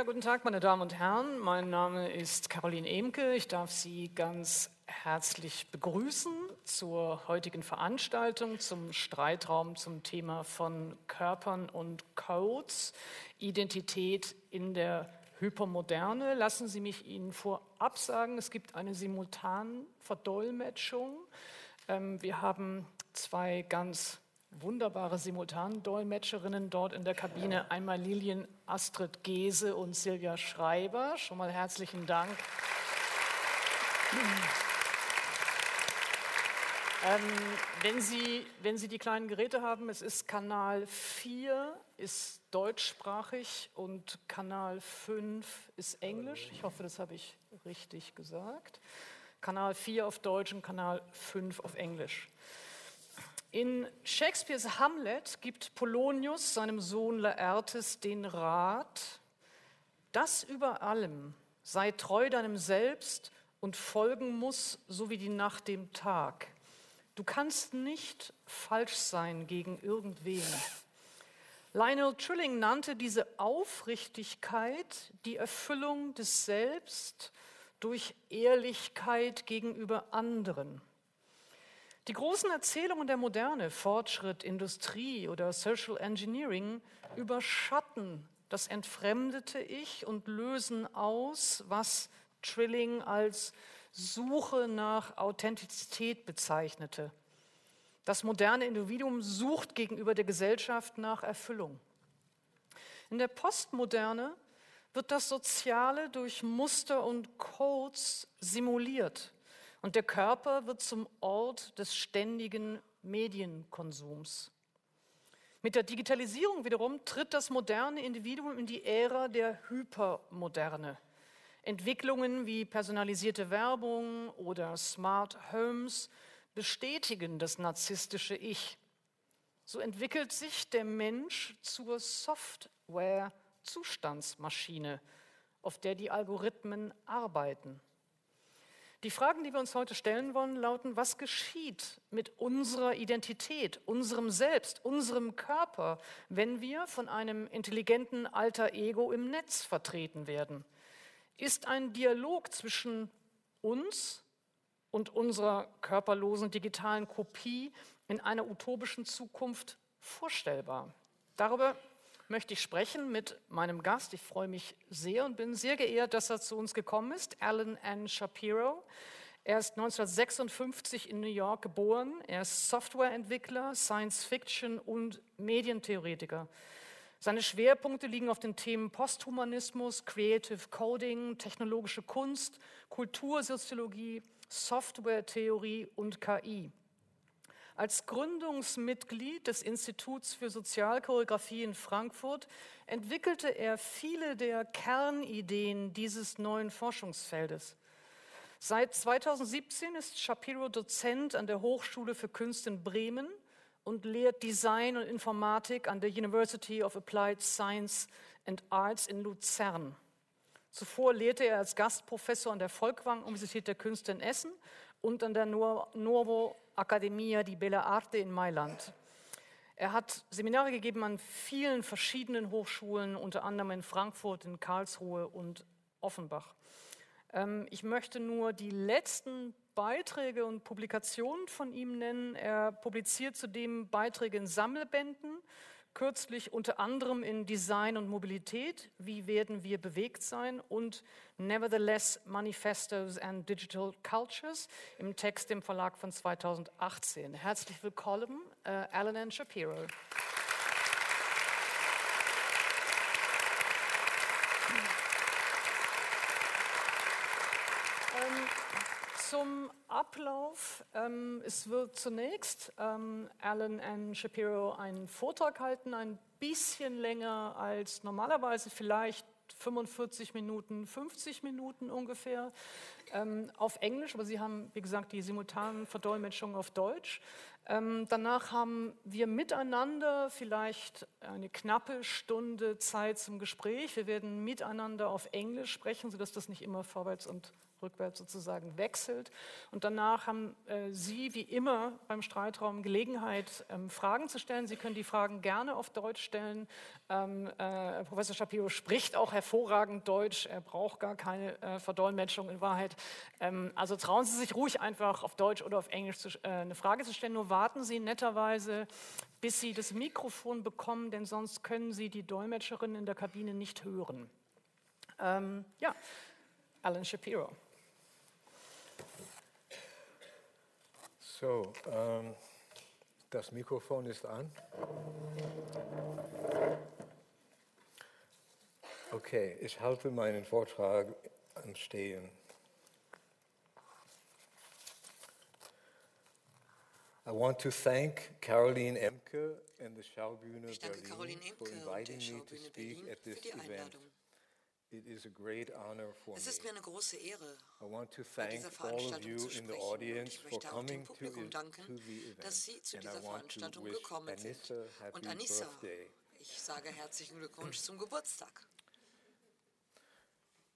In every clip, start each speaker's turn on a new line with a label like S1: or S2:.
S1: Ja, guten Tag, meine Damen und Herren. Mein Name ist Caroline Emke. Ich darf Sie ganz herzlich begrüßen zur heutigen Veranstaltung zum Streitraum zum Thema von Körpern und Codes, Identität in der Hypermoderne. Lassen Sie mich Ihnen vorab sagen, es gibt eine Simultanverdolmetschung. Ähm, wir haben zwei ganz wunderbare Simultandolmetscherinnen dort in der Kabine. Einmal Lilien Astrid Gese und Silvia Schreiber. Schon mal herzlichen Dank. Ähm, wenn, Sie, wenn Sie die kleinen Geräte haben, es ist Kanal 4, ist deutschsprachig und Kanal 5 ist Englisch. Ich hoffe, das habe ich richtig gesagt. Kanal 4 auf Deutsch und Kanal 5 auf Englisch. In Shakespeares Hamlet gibt Polonius seinem Sohn Laertes den Rat, das über allem sei treu deinem Selbst und folgen muss, so wie die Nacht dem Tag. Du kannst nicht falsch sein gegen irgendwen. Lionel Trilling nannte diese Aufrichtigkeit die Erfüllung des Selbst durch Ehrlichkeit gegenüber anderen. Die großen Erzählungen der Moderne, Fortschritt, Industrie oder Social Engineering, überschatten das entfremdete Ich und lösen aus, was Trilling als Suche nach Authentizität bezeichnete. Das moderne Individuum sucht gegenüber der Gesellschaft nach Erfüllung. In der Postmoderne wird das Soziale durch Muster und Codes simuliert. Und der Körper wird zum Ort des ständigen Medienkonsums. Mit der Digitalisierung wiederum tritt das moderne Individuum in die Ära der Hypermoderne. Entwicklungen wie personalisierte Werbung oder Smart Homes bestätigen das narzisstische Ich. So entwickelt sich der Mensch zur Software-Zustandsmaschine, auf der die Algorithmen arbeiten. Die Fragen, die wir uns heute stellen wollen, lauten, was geschieht mit unserer Identität, unserem Selbst, unserem Körper, wenn wir von einem intelligenten alter Ego im Netz vertreten werden? Ist ein Dialog zwischen uns und unserer körperlosen digitalen Kopie in einer utopischen Zukunft vorstellbar? Darüber möchte ich sprechen mit meinem Gast. Ich freue mich sehr und bin sehr geehrt, dass er zu uns gekommen ist, Alan N. Shapiro. Er ist 1956 in New York geboren. Er ist Softwareentwickler, Science Fiction und Medientheoretiker. Seine Schwerpunkte liegen auf den Themen Posthumanismus, Creative Coding, technologische Kunst, Kultursoziologie, Softwaretheorie und KI. Als Gründungsmitglied des Instituts für Sozialchoreografie in Frankfurt entwickelte er viele der Kernideen dieses neuen Forschungsfeldes. Seit 2017 ist Shapiro Dozent an der Hochschule für Künste in Bremen und lehrt Design und Informatik an der University of Applied Science and Arts in Luzern. Zuvor lehrte er als Gastprofessor an der Folkwang-Universität der Künste in Essen und an der Nuovo Accademia di Bella Arte in Mailand. Er hat Seminare gegeben an vielen verschiedenen Hochschulen, unter anderem in Frankfurt, in Karlsruhe und Offenbach. Ähm, ich möchte nur die letzten Beiträge und Publikationen von ihm nennen. Er publiziert zudem Beiträge in Sammelbänden kürzlich unter anderem in Design und Mobilität, wie werden wir bewegt sein und Nevertheless Manifestos and Digital Cultures im Text im Verlag von 2018. Herzlich willkommen, äh, Alan N. Shapiro. Zum Ablauf. Ähm, es wird zunächst ähm, Alan N. Shapiro einen Vortrag halten, ein bisschen länger als normalerweise, vielleicht 45 Minuten, 50 Minuten ungefähr ähm, auf Englisch, aber Sie haben, wie gesagt, die simultanen Verdolmetschungen auf Deutsch. Ähm, danach haben wir miteinander vielleicht eine knappe Stunde Zeit zum Gespräch. Wir werden miteinander auf Englisch sprechen, sodass das nicht immer vorwärts und rückwärts sozusagen wechselt. Und danach haben äh, Sie wie immer beim Streitraum Gelegenheit, ähm, Fragen zu stellen. Sie können die Fragen gerne auf Deutsch stellen. Ähm, äh, Professor Shapiro spricht auch hervorragend Deutsch. Er braucht gar keine äh, Verdolmetschung in Wahrheit. Ähm, also trauen Sie sich ruhig einfach auf Deutsch oder auf Englisch zu, äh, eine Frage zu stellen. Nur warten Sie netterweise, bis Sie das Mikrofon bekommen, denn sonst können Sie die Dolmetscherin in der Kabine nicht hören. Ähm, ja, Alan Shapiro.
S2: So, ähm, das Mikrofon ist an. Okay, ich halte meinen Vortrag am Stehen. I want to thank Caroline Emke and the Schaubühne Berlin
S3: Caroline
S2: for inviting me to speak at
S3: für
S2: this event.
S3: Es ist mir eine große Ehre, bei dieser Veranstaltung zu sprechen. Ich
S2: for
S3: möchte auch dem Publikum danken, dass Sie zu dieser Veranstaltung gekommen sind. Und Anissa, ich sage herzlichen Glückwunsch zum Geburtstag.
S2: I want to start by explaining a few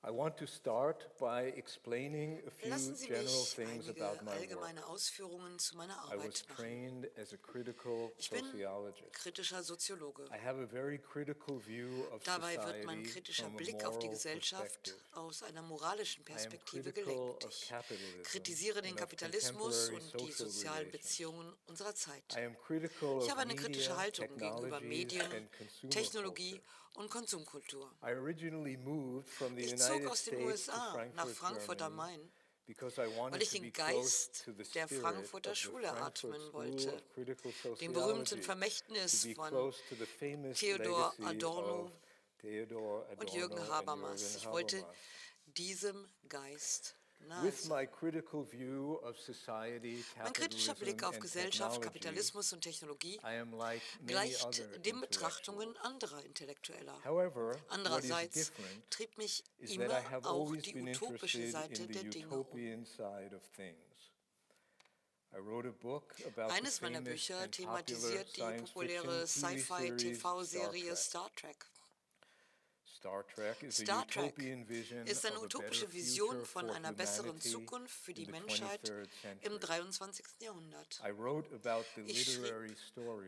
S3: Lassen Sie mich einige allgemeine Ausführungen zu meiner
S2: I was
S3: Arbeit machen.
S2: trained as a critical
S3: Ich bin
S2: sociologist.
S3: kritischer Soziologe.
S2: I have a very critical view of
S3: Dabei wird mein
S2: society
S3: kritischer
S2: from a
S3: Blick auf die
S2: moral
S3: Gesellschaft
S2: perspective.
S3: aus einer moralischen
S2: I am
S3: Perspektive
S2: critical
S3: gelenkt.
S2: of
S3: Ich
S2: capitalism
S3: kritisiere den Kapitalismus und die sozialen. Beziehungen unserer Zeit.
S2: I am critical
S3: Ich habe eine kritische
S2: media,
S3: Haltung gegenüber Medien, Technologie
S2: culture.
S3: Und Konsumkultur.
S2: I originally moved from the
S3: Ich zog
S2: United
S3: aus den USA nach
S2: Frankfurt,
S3: am Main,
S2: because I wanted
S3: weil ich
S2: to
S3: den Geist der Frankfurter Schule atmen wollte, dem berühmten Vermächtnis von Theodor Adorno und Jürgen Habermas. Ich wollte diesem Geist
S2: With
S3: sein.
S2: my critical view of society,
S3: Mein kritischer Blick auf Gesellschaft, Kapitalismus und Technologie
S2: like
S3: gleicht den Betrachtungen anderer Intellektueller.
S2: However,
S3: Andererseits trieb mich immer auch
S2: always
S3: die utopische Seite der
S2: the
S3: Dinge um.
S2: utopian side of things. I wrote a book about the
S3: Eines meiner Bücher thematisiert die populäre Sci-Fi-TV-Serie
S2: Star
S3: Trek.
S2: Star Trek
S3: ist eine utopische Vision von einer besseren Zukunft für die Menschheit
S2: 23rd
S3: im
S2: century.
S3: 23. Jahrhundert.
S2: I wrote about the
S3: Ich schrieb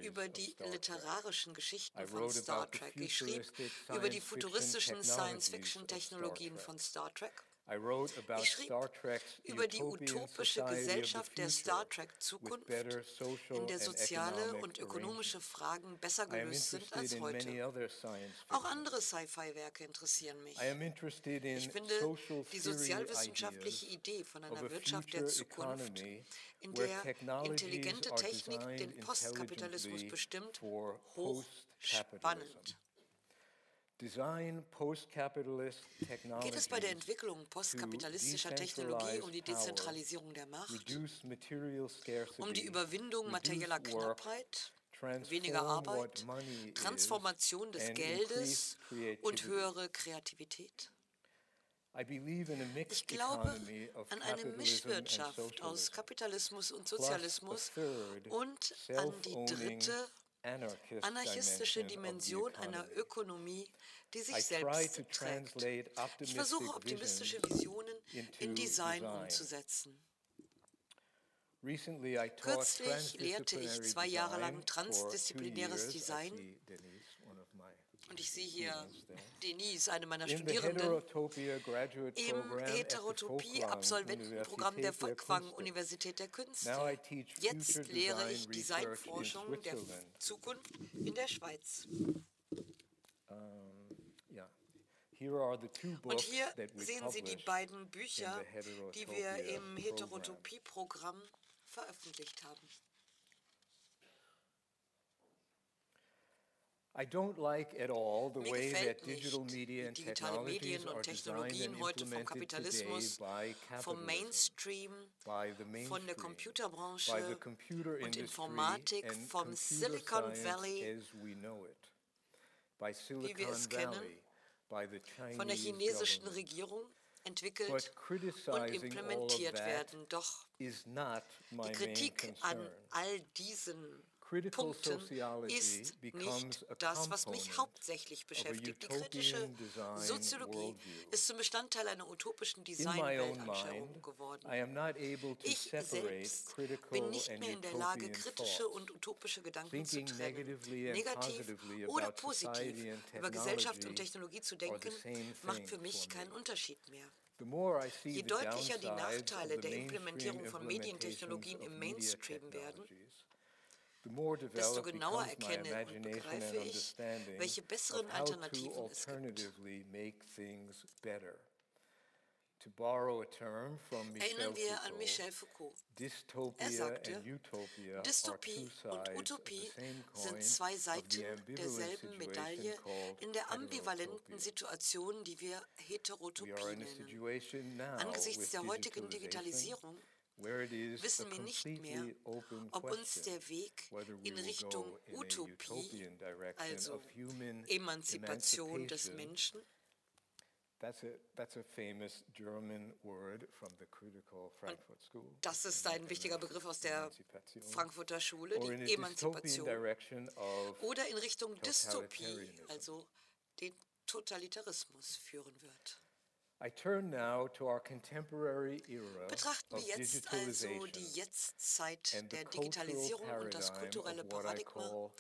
S3: über die literarischen Geschichten von Star Trek. Ich schrieb über die futuristischen Science-Fiction-Technologien von Star Trek. Ich schrieb über die utopische Gesellschaft der Star Trek Zukunft, in der soziale und ökonomische. Fragen besser gelöst sind als heute. Auch andere Sci-Fi-Werke interessieren mich. Ich finde die sozialwissenschaftliche Idee von einer Wirtschaft der Zukunft, in der intelligente Technik den Postkapitalismus bestimmt, hochspannend. Geht es bei der Entwicklung postkapitalistischer Technologie um die Dezentralisierung der Macht, um die Überwindung materieller Knappheit, weniger Arbeit, Transformation des Geldes und höhere Kreativität?
S2: I believe in a mixed
S3: Ich glaube an eine Mischwirtschaft aus
S2: socialism.
S3: Kapitalismus und Sozialismus und an die dritte anarchistische
S2: dimension
S3: einer. Ökonomie, die sich selbst trägt. Ich versuche optimistische Visionen in Design umzusetzen. Kürzlich lehrte ich zwei Jahre lang transdisziplinäres Design.
S2: see Denise, one of my
S3: Und ich sehe hier. Denise, eine meiner Studierenden, im Heterotopie-Absolventenprogramm der
S2: Folkwang
S3: Folkwang
S2: Universität
S3: Universität der Künste. Jetzt lehre ich Designforschung der. Zukunft in der Schweiz. Und hier sehen Sie die beiden Bücher, die wir im
S2: program.
S3: Heterotopie-Programm veröffentlicht haben.
S2: I don't like at all the
S3: Mir
S2: way that digital media
S3: wie
S2: and
S3: digitale
S2: technologies
S3: Medien
S2: are
S3: und
S2: designed and
S3: Technologien heute vom
S2: implemented today
S3: Kapitalismus,
S2: by
S3: vom
S2: capitalism,
S3: Mainstream,
S2: by the
S3: von der
S2: mainstream, by the
S3: Computerbranche
S2: computer
S3: und
S2: industry
S3: Informatik
S2: and
S3: vom Silicon Valley,
S2: as we know it, by
S3: wir
S2: Silicon
S3: es kennen,
S2: Valley, by the
S3: von der
S2: Chinese
S3: chinesischen
S2: government.
S3: Regierung entwickelt und implementiert werden. Doch die Kritik an all diesen Punkten ist nicht das, was mich hauptsächlich beschäftigt. Die kritische Soziologie ist zum Bestandteil einer utopischen Design-Weltanschauung geworden. Ich selbst bin nicht mehr in der Lage, kritische und utopische Gedanken zu trennen. Negativ oder positiv über Gesellschaft und Technologie zu denken, macht für mich keinen Unterschied mehr. Je deutlicher die Nachteile der Implementierung von Medientechnologien im Mainstream werden, desto genauer erkenne und begreife ich, welche besseren Alternativen es gibt. Erinnern wir an Michel Foucault.
S2: Dystopia
S3: Er sagte, Dystopie und Utopie sind zwei Seiten derselben Medaille in der ambivalenten. Situation, die wir Heterotopie nennen. Angesichts der heutigen Digitalisierung wissen wir nicht mehr, ob uns der Weg in Richtung Utopie, also Emanzipation des. Menschen,
S2: That's a, that's a famous German word from the critical Frankfurt School.
S3: das ist ein wichtiger Begriff aus der. Frankfurter Schule, die Emanzipation. Oder in Richtung Dystopie, also den Totalitarismus führen wird. Betrachten wir jetzt also die Jetztzeit der Digitalisierung und das kulturelle Paradigma,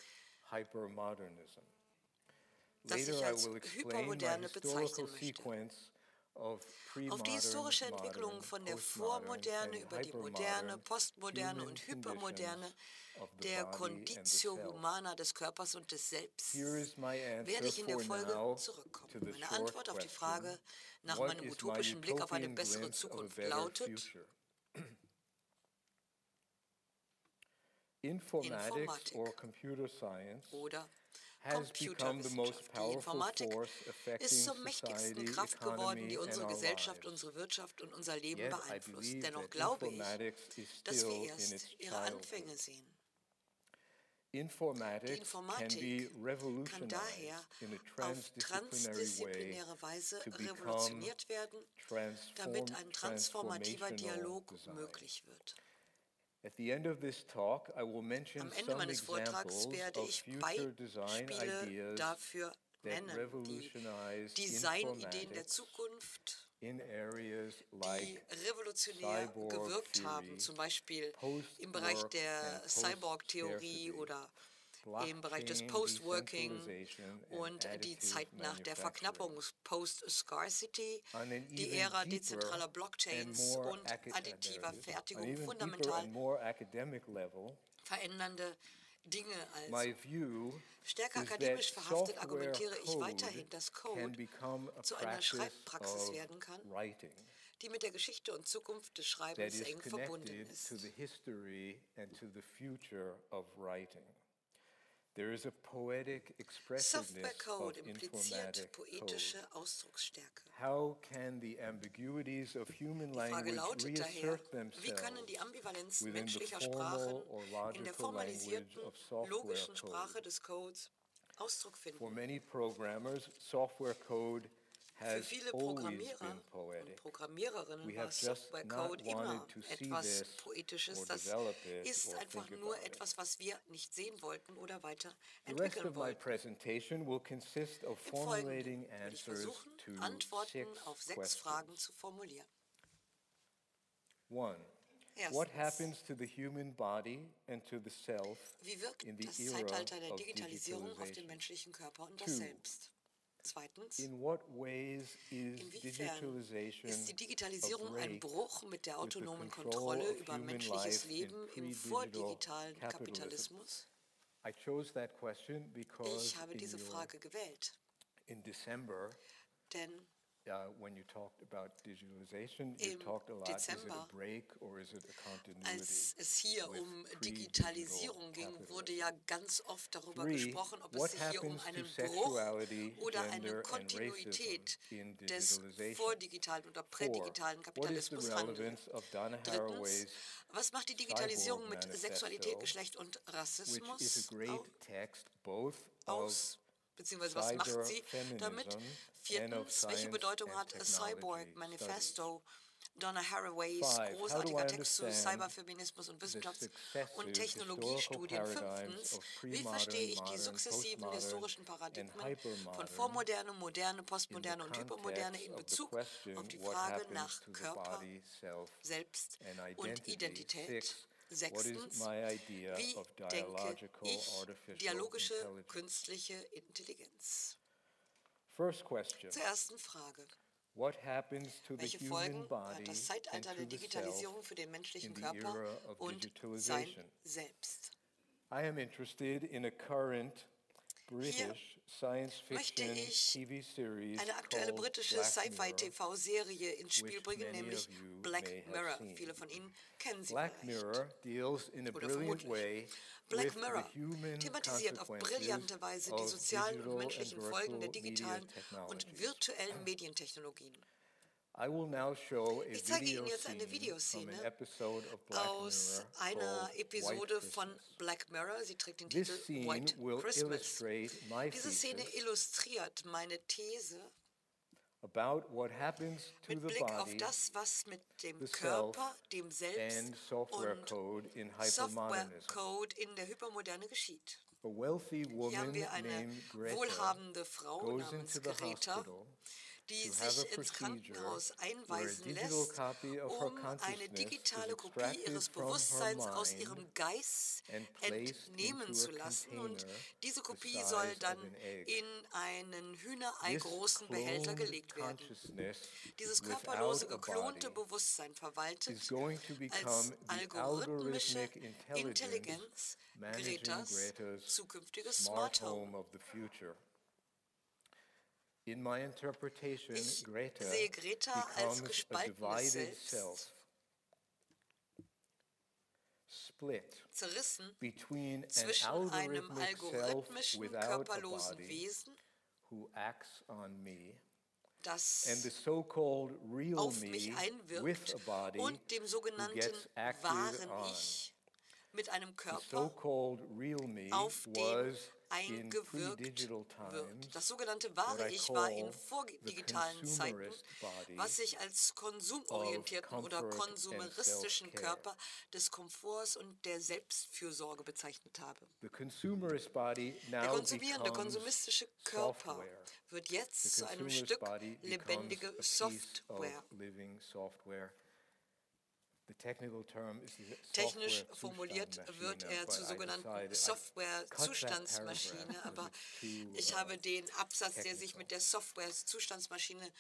S3: das ich als hypermoderne bezeichnen möchte. Auf die historische Entwicklung von der Vormoderne über die Moderne, Postmoderne und Hypermoderne der Conditio. Humana des Körpers und des Selbst werde ich in der Folge zurückkommen. Meine Antwort auf die Frage nach meinem utopischen Blick auf eine bessere Zukunft lautet?
S2: Informatics
S3: Informatik
S2: or computer science
S3: oder Computerwissenschaft. Die Informatik ist zur mächtigsten Kraft geworden, die unsere Gesellschaft, unsere Wirtschaft und unser Leben beeinflusst. Dennoch glaube ich, dass wir erst ihre. Anfänge sehen. Die
S2: can
S3: Informatik kann daher
S2: in a
S3: auf transdisziplinäre Weise revolutioniert werden, damit ein
S2: transform,
S3: transformativer Dialog möglich wird.
S2: At the end of this talk, I will mention
S3: Am Ende
S2: some
S3: meines Vortrags werde ich Beispiele
S2: ideas
S3: dafür nennen, die Designideen der Zukunft, die revolutionär gewirkt haben, zum Beispiel im Bereich der Cyborg-Theorie oder im Bereich des Post-Working und die Zeit nach der. Verknappung, Post-Scarcity, die Ära dezentraler Blockchains und additiver Fertigung fundamental verändernde Dinge als
S2: my view
S3: Stärker akademisch verhaftet argumentiere ich weiterhin, dass Code zu einer Schreibpraxis werden kann,
S2: writing
S3: die mit der Geschichte und Zukunft des Schreibens eng verbunden ist.
S2: There is a poetic expressiveness
S3: Softwarecode
S2: of
S3: impliziert poetische. Ausdrucksstärke.
S2: How can the ambiguities of human
S3: Die Frage
S2: language
S3: lautet daher,
S2: reassert
S3: wie können die
S2: themselves
S3: Ambivalenzen
S2: within the
S3: menschlicher
S2: formal
S3: Sprachen
S2: or
S3: in der
S2: logical
S3: formalisierten,
S2: language of software
S3: logischen
S2: code?
S3: Sprache des Codes Ausdruck
S2: For many programmers, software code
S3: Für viele Programmierer und. Programmiererinnen war
S2: not wanted
S3: immer etwas Poetisches. Das ist einfach nur etwas, was wir nicht sehen wollten oder weiterentwickeln wollten.
S2: presentation will consist of
S3: Im Folgenden
S2: formulating
S3: will ich
S2: answers
S3: versuchen,
S2: to
S3: Antworten
S2: six
S3: auf sechs
S2: questions.
S3: Fragen zu formulieren.
S2: One, what happens to the human body and to the self
S3: Wie wirkt
S2: in the
S3: das Zeitalter der
S2: of
S3: Digitalisierung auf den menschlichen Körper und das
S2: Two.
S3: Selbst? Zweitens,
S2: In what ways is
S3: inwiefern ist die Digitalisierung ein Bruch mit der autonomen Kontrolle über menschliches Leben im vordigitalen? Kapitalismus? Ich habe diese Frage gewählt,
S2: in December,
S3: denn
S2: uh, when you talked about digitalization, you
S3: Im
S2: talked a lot. Is it a
S3: Dezember,
S2: break or is it a continuity?
S3: als es hier um Digitalisierung ging, wurde ja ganz oft darüber
S2: Three,
S3: gesprochen, ob es sich hier um einen Bruch oder eine Kontinuität des vordigitalen oder prädigitalen Kapitalismus handelt. Drittens, was macht die Digitalisierung mit Sexualität, Geschlecht und Rassismus
S2: text both of
S3: aus? Beziehungsweise was macht sie damit? Viertens, welche Bedeutung hat Cyborg. Manifesto Donna Haraways großartiger Text zu Cyberfeminismus und Wissenschafts- und Technologiestudien. Fünftens, wie verstehe ich die sukzessiven historischen Paradigmen von Vormoderne, Moderne, Postmoderne und Hypermoderne in Bezug auf die Frage nach Körper, Selbst und? Identität.
S2: Six, what is
S3: Sechstens,
S2: my idea
S3: wie
S2: of
S3: denke ich
S2: artificial
S3: dialogische
S2: intelligence?
S3: künstliche Intelligenz?
S2: First question,
S3: Zur ersten Frage.
S2: what happens to the
S3: Welche
S2: human
S3: Folgen hat
S2: body
S3: das Zeitalter der Digitalisierung für den menschlichen Körper und sein? Selbst?
S2: I am interested in a current British science
S3: möchte
S2: fiction
S3: ich
S2: TV series
S3: Eine aktuelle britische Sci-Fi-TV-Serie ins Spiel bringen, nämlich Black Mirror. Viele von Ihnen kennen sie
S2: Black
S3: vielleicht. Oder vermutlich. Black Mirror thematisiert auf brillante Weise die sozialen und menschlichen Folgen der digitalen und virtuellen Medientechnologien. Ich zeige Ihnen jetzt eine Videoszene Aus einer Episode von. Black Mirror. Sie trägt den Titel White Christmas. Diese Szene illustriert meine These
S2: about what happens to
S3: mit
S2: the
S3: Blick auf das, was mit dem Körper, dem Selbst und
S2: code in
S3: der Hypermoderne geschieht.
S2: A wealthy
S3: Hier haben wir eine wohlhabende Frau namens Greta,
S2: hospital
S3: die sich ins Krankenhaus einweisen lässt, um eine digitale Kopie ihres Bewusstseins aus ihrem Geist entnehmen zu lassen. Und diese Kopie soll dann in einen Hühnerei
S2: This
S3: großen Behälter gelegt werden. Dieses körperlose, geklonte Bewusstsein verwaltet als algorithmische Intelligenz Gretas zukünftiges
S2: smart
S3: Smart Home.
S2: home of the future. In my interpretation,
S3: Ich
S2: Greta
S3: sehe Greta als
S2: becomes a
S3: gespaltenes
S2: divided
S3: Selbst.
S2: self, split
S3: Zerrissen
S2: between an
S3: zwischen einem
S2: algorithmic self
S3: algorithmischen,
S2: without a
S3: körperlosen
S2: body
S3: Wesen,
S2: who acts on me
S3: das
S2: and the so-called real
S3: auf
S2: me
S3: mich
S2: with
S3: einwirkt
S2: a body
S3: und dem
S2: who
S3: sogenannten
S2: gets acted
S3: wahren
S2: on.
S3: Ich mit einem
S2: The
S3: Körper
S2: so-called real me
S3: auf dem
S2: was in
S3: eingewirkt wird. Das sogenannte wahre Ich war in vordigitalen Zeiten, was sich als konsumorientierten oder konsumeristischen. Körper des Komforts und der Selbstfürsorge bezeichnet habe. Der konsumierende, konsumistische Körper wird jetzt zu einem Stück lebendige Software.
S2: of living software. The technical term is the
S3: Technisch formuliert wird er zur sogenannten Software-Zustandsmaschine, aber ich habe
S2: uh,
S3: den Absatz, der sich mit der Software-Zustandsmaschine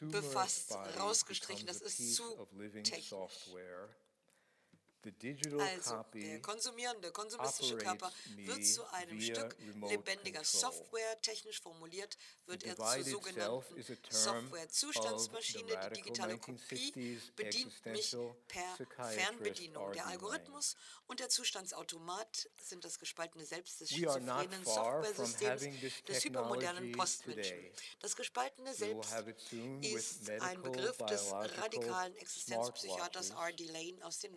S3: befasst, rausgestrichen. Das ist zu technisch.
S2: Software. The digital
S3: Also, der konsumierende, konsumistische Körper wird zu einem Stück lebendiger. Software. Technisch formuliert wird er zur sogenannten Software-Zustandsmaschine. Die digitale Kopie
S2: 1960s
S3: bedient mich per Fernbedienung. Der. Algorithmus und der Zustandsautomat sind das gespaltene Selbst des schizophrenen Softwaresystems des hypermodernen Postmenschen. Das gespaltene Selbst ist ein Begriff des radikalen Existenzpsychiaters R.D. Lane aus den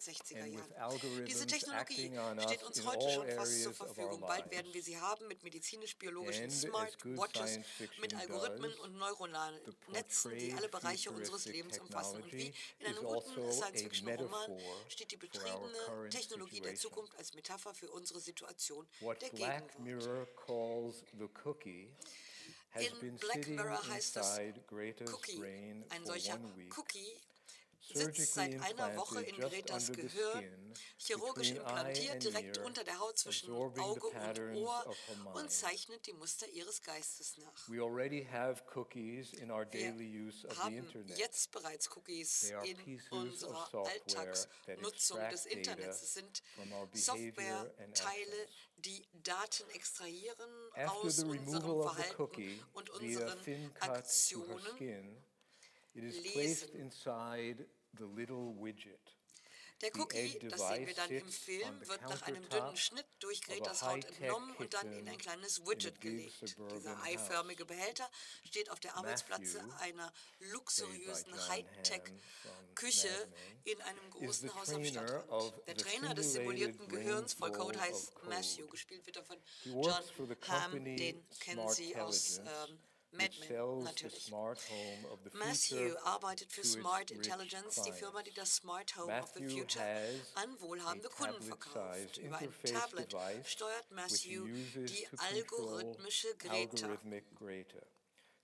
S3: 1960er
S2: and with
S3: Jahren. Diese Technologie steht uns heute schon fast zur Verfügung. Bald werden wir sie haben mit medizinisch-biologischen Smartwatches, mit Algorithmen und neuronalen Netzen, die alle Bereiche unseres Lebens umfassen. Und wie in einem guten
S2: also
S3: Science-Fiction-Roman steht die betriebene Technologie der. Zukunft als Metapher für unsere Situation der
S2: Black
S3: Gegenwart.
S2: Mirror calls the cookie has
S3: In Black Mirror heißt das Cookie. Ein solcher. Cookie sitzt seit einer Woche in Gretas Gehirn, chirurgisch implantiert direkt unter der Haut zwischen Auge und Ohr und zeichnet die Muster ihres Geistes nach.
S2: We already have cookies in our
S3: Wir haben jetzt bereits Cookies in unserer Alltagsnutzung des Internets. Es sind Softwareteile, die Daten extrahieren aus unserem Verhalten und unseren Aktionen
S2: skin, it is
S3: lesen.
S2: The little widget.
S3: Der
S2: The
S3: Cookie, das sehen wir dann im Film, wird nach einem dünnen Schnitt durch Gretas Haut entnommen und dann in ein kleines Widget gelegt. Dieser eiförmige Behälter steht auf der Arbeitsplatz
S2: Matthew,
S3: einer luxuriösen Hightech-Küche in einem großen Haus am Stadtrand. Der Trainer des
S2: simulated
S3: simulierten Gehirns voll Code heißt Matthew, gespielt wird er von John Hamm, den kennen Sie aus ähm, Mad
S2: which
S3: Men,
S2: sells the
S3: natürlich.
S2: smart home of the
S3: Matthew arbeitet für Smart Intelligence, die. Firma, die das Smart Home of the Future an wohlhabende Kunden verkauft. Über ein Tablet steuert Matthew die algorithmische Greta.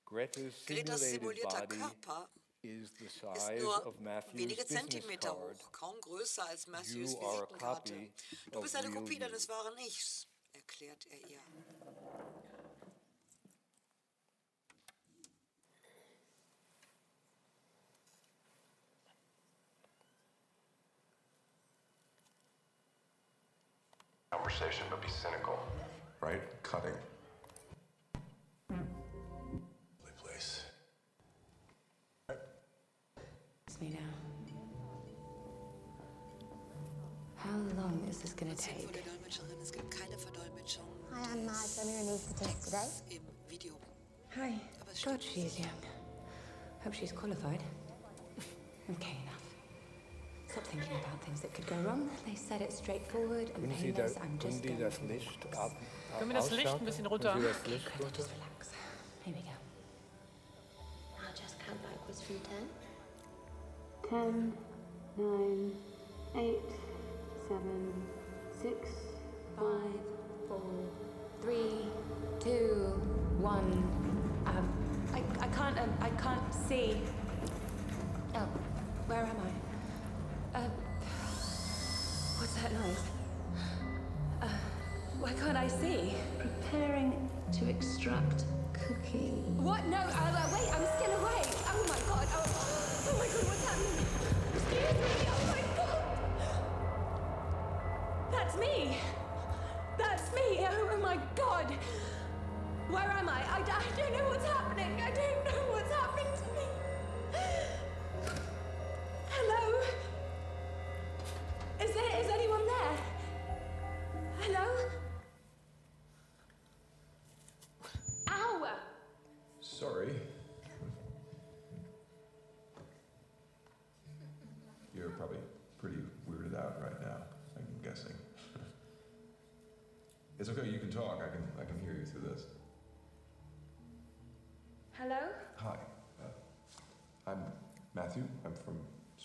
S2: Greta's
S3: simulierter Körper ist nur wenige Zentimeter hoch, kaum größer als Matthews Visitenkarte. Du bist eine Kopie deines wahren Ichs, erklärt er ihr.
S4: Conversation, but be cynical, right? Cutting. Place.
S5: It's me now. How long is this gonna take?
S3: der Dolmetscherin, es gibt keine Verdolmetschung
S6: Hi, I'm Marge. I'm your anaesthetist today.
S5: Hi. God,
S3: stimmt.
S5: she's young. Hope she's qualified. Okay, enough. Stop thinking about things that could go wrong. They said it straightforward and
S2: Können Sie, da,
S5: painless. I'm
S2: können
S5: just
S2: Sie
S5: going
S2: das
S5: to
S2: Licht
S5: relax.
S2: ab,
S1: Können wir das Licht ein bisschen runter-
S2: Können Sie das Licht
S5: Good,
S2: runter?
S5: just relax. Here we go.
S6: I'll just count backwards from 10.
S7: 10, 9, 8, 7, 6,
S5: Five, four, three, two, one. Um, I, I can't, um, I can't see. I see?
S7: preparing to extract cookie.
S5: What? No, uh, wait, I'm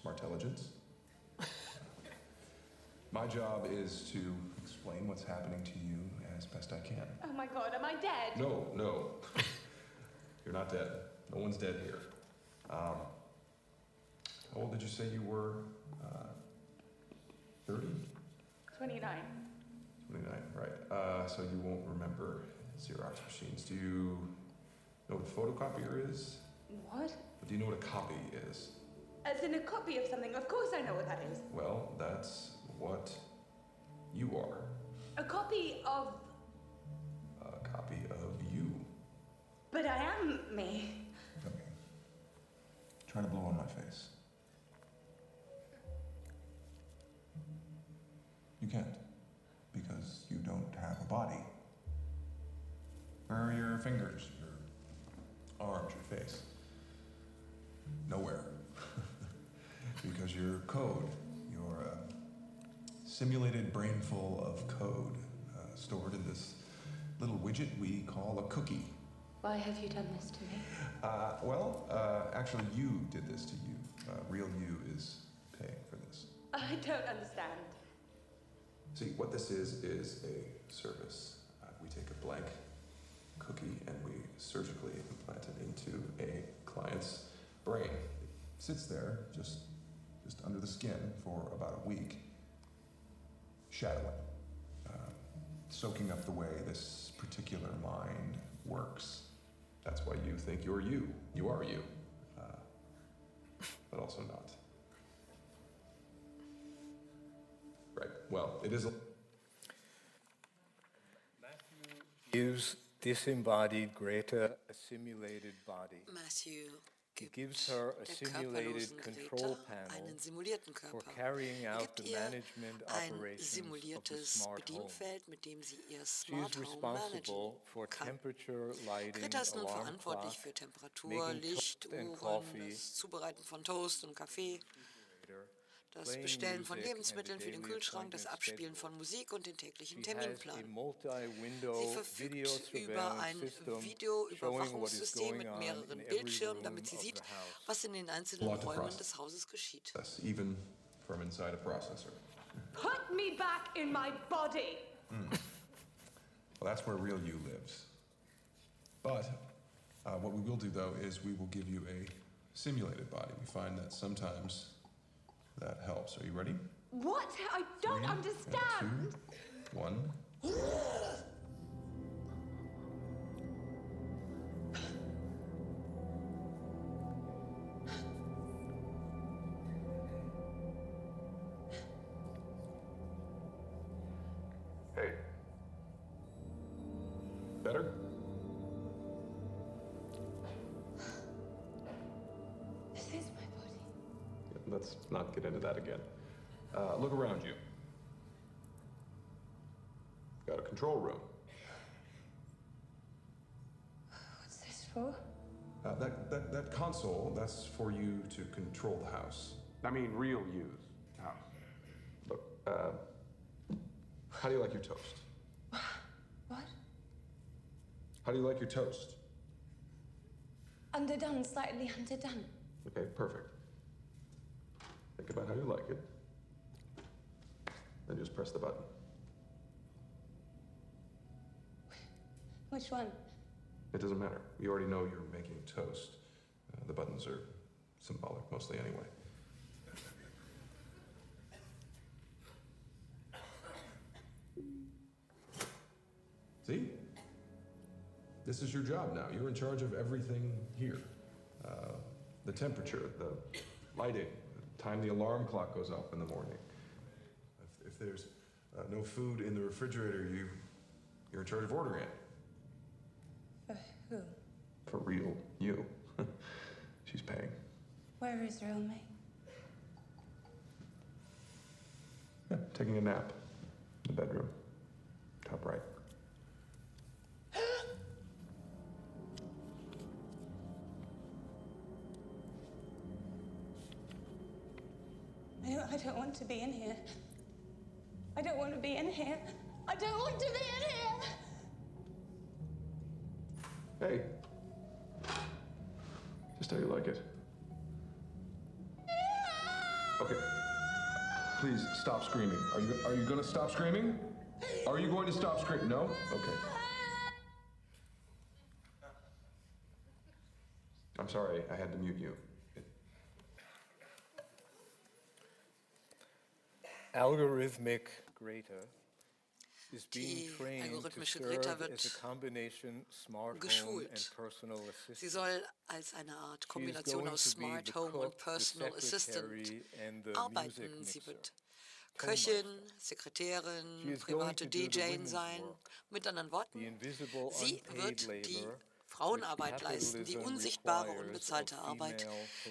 S4: Smartelligence. My job is to explain what's happening to you as best I can.
S5: Oh my god, am I dead?
S4: No, no. You're not dead. No one's dead here. Um, how old did you say you were? Uh, 30?
S5: 29.
S4: 29, right. Uh, so you won't remember Xerox machines. Do you know what a photocopier is?
S5: What?
S4: Do you know what a copy is?
S5: As in a copy of something. Of course I know what that is.
S4: Well, that's what you are.
S5: A copy of.
S4: A copy of you.
S5: But I am me.
S4: Okay. Try to blow on my face. You can't. Because you don't have a body. Where are your fingers, your arms, your face? Nowhere. Because your code, your uh, simulated brain full of code uh, stored in this little widget we call a cookie.
S5: Why have you done this to me?
S4: Uh, well, uh, actually, you did this to you. Uh, real you is paying for this.
S5: I don't understand.
S4: See, what this is, is a service. Uh, we take a blank cookie and we surgically implant it into a client's brain. It sits there, just, just under the skin, for about a week, shadowing, uh, soaking up the way this particular mind works. That's why you think you're you. You are you, uh, but also not. Right. Well, it is a.
S2: Matthew gives disembodied Greta a simulated body.
S3: Matthew
S2: He
S3: gibt
S2: gives her a
S3: der
S2: simulated
S3: körperlosen
S2: control
S3: Greta
S2: panel
S3: einen simulierten
S2: for
S3: Körper.
S2: carrying
S3: Er
S2: out
S3: gibt
S2: the
S3: ihr
S2: management
S3: ein simuliertes. Bedienfeld, mit dem sie ihr Smart Home
S2: responsible
S3: managen
S2: for
S3: kann.
S2: temperature, lighting,
S3: Greta ist nun verantwortlich für Temperatur, Licht, Uhren, das Zubereiten von Toast und Kaffee, Das Bestellen von Lebensmitteln
S2: the
S3: für den Kühlschrank, das Abspielen von. Musik und den täglichen Terminplan. Sie
S2: video
S3: verfügt über ein Videoüberwachungssystem mit mehreren Bildschirmen, damit sie sieht,
S2: the house.
S3: was in den einzelnen Räumen des Hauses geschieht.
S4: That's even from inside a processor.
S7: Put me back in my body!
S4: Well, that's where real you lives. But uh, what we will do, though, is we will give you a simulated body. We find that sometimes that helps. Are you ready?
S7: What? I don't
S4: Three,
S7: understand!
S4: Two, one. Let's not get into that again. Uh, look around you. Got a control room.
S5: What's this for?
S4: Uh, that, that, that console, that's for you to control the house. I mean, real use house. Look, uh, how do you like your toast?
S5: What?
S4: How do you like your toast?
S5: Underdone, slightly underdone.
S4: Okay, perfect. Think about how you like it. Then just press the button.
S5: Which one?
S4: It doesn't matter. You already know you're making toast. Uh, the buttons are symbolic mostly anyway. See? This is your job now. You're in charge of everything here. Uh, the temperature, the lighting, time the alarm clock goes off in the morning. If, if there's uh, no food in the refrigerator, you, you're in charge of ordering it.
S5: For who?
S4: For real, you. She's paying.
S5: Where is real me?
S4: Yeah, taking a nap in the bedroom. Top right.
S7: I don't, I don't want to be in here. I don't want to be in here. I don't want to be in here!
S4: Hey. Just how you like it. Okay. Please stop screaming. Are you are you gonna stop screaming? Are you going to stop screaming? No? Okay. I'm sorry, I had to mute you.
S2: Algorithmic Greta is being
S3: Die algorithmische Greta wird geschult. Sie soll als eine Art Kombination aus Smart Home und Personal Assistant arbeiten. Sie wird Köchin, Sekretärin, private DJ sein. Mit anderen Worten, sie wird die Frauenarbeit leisten, die unsichtbare, unbezahlte Arbeit,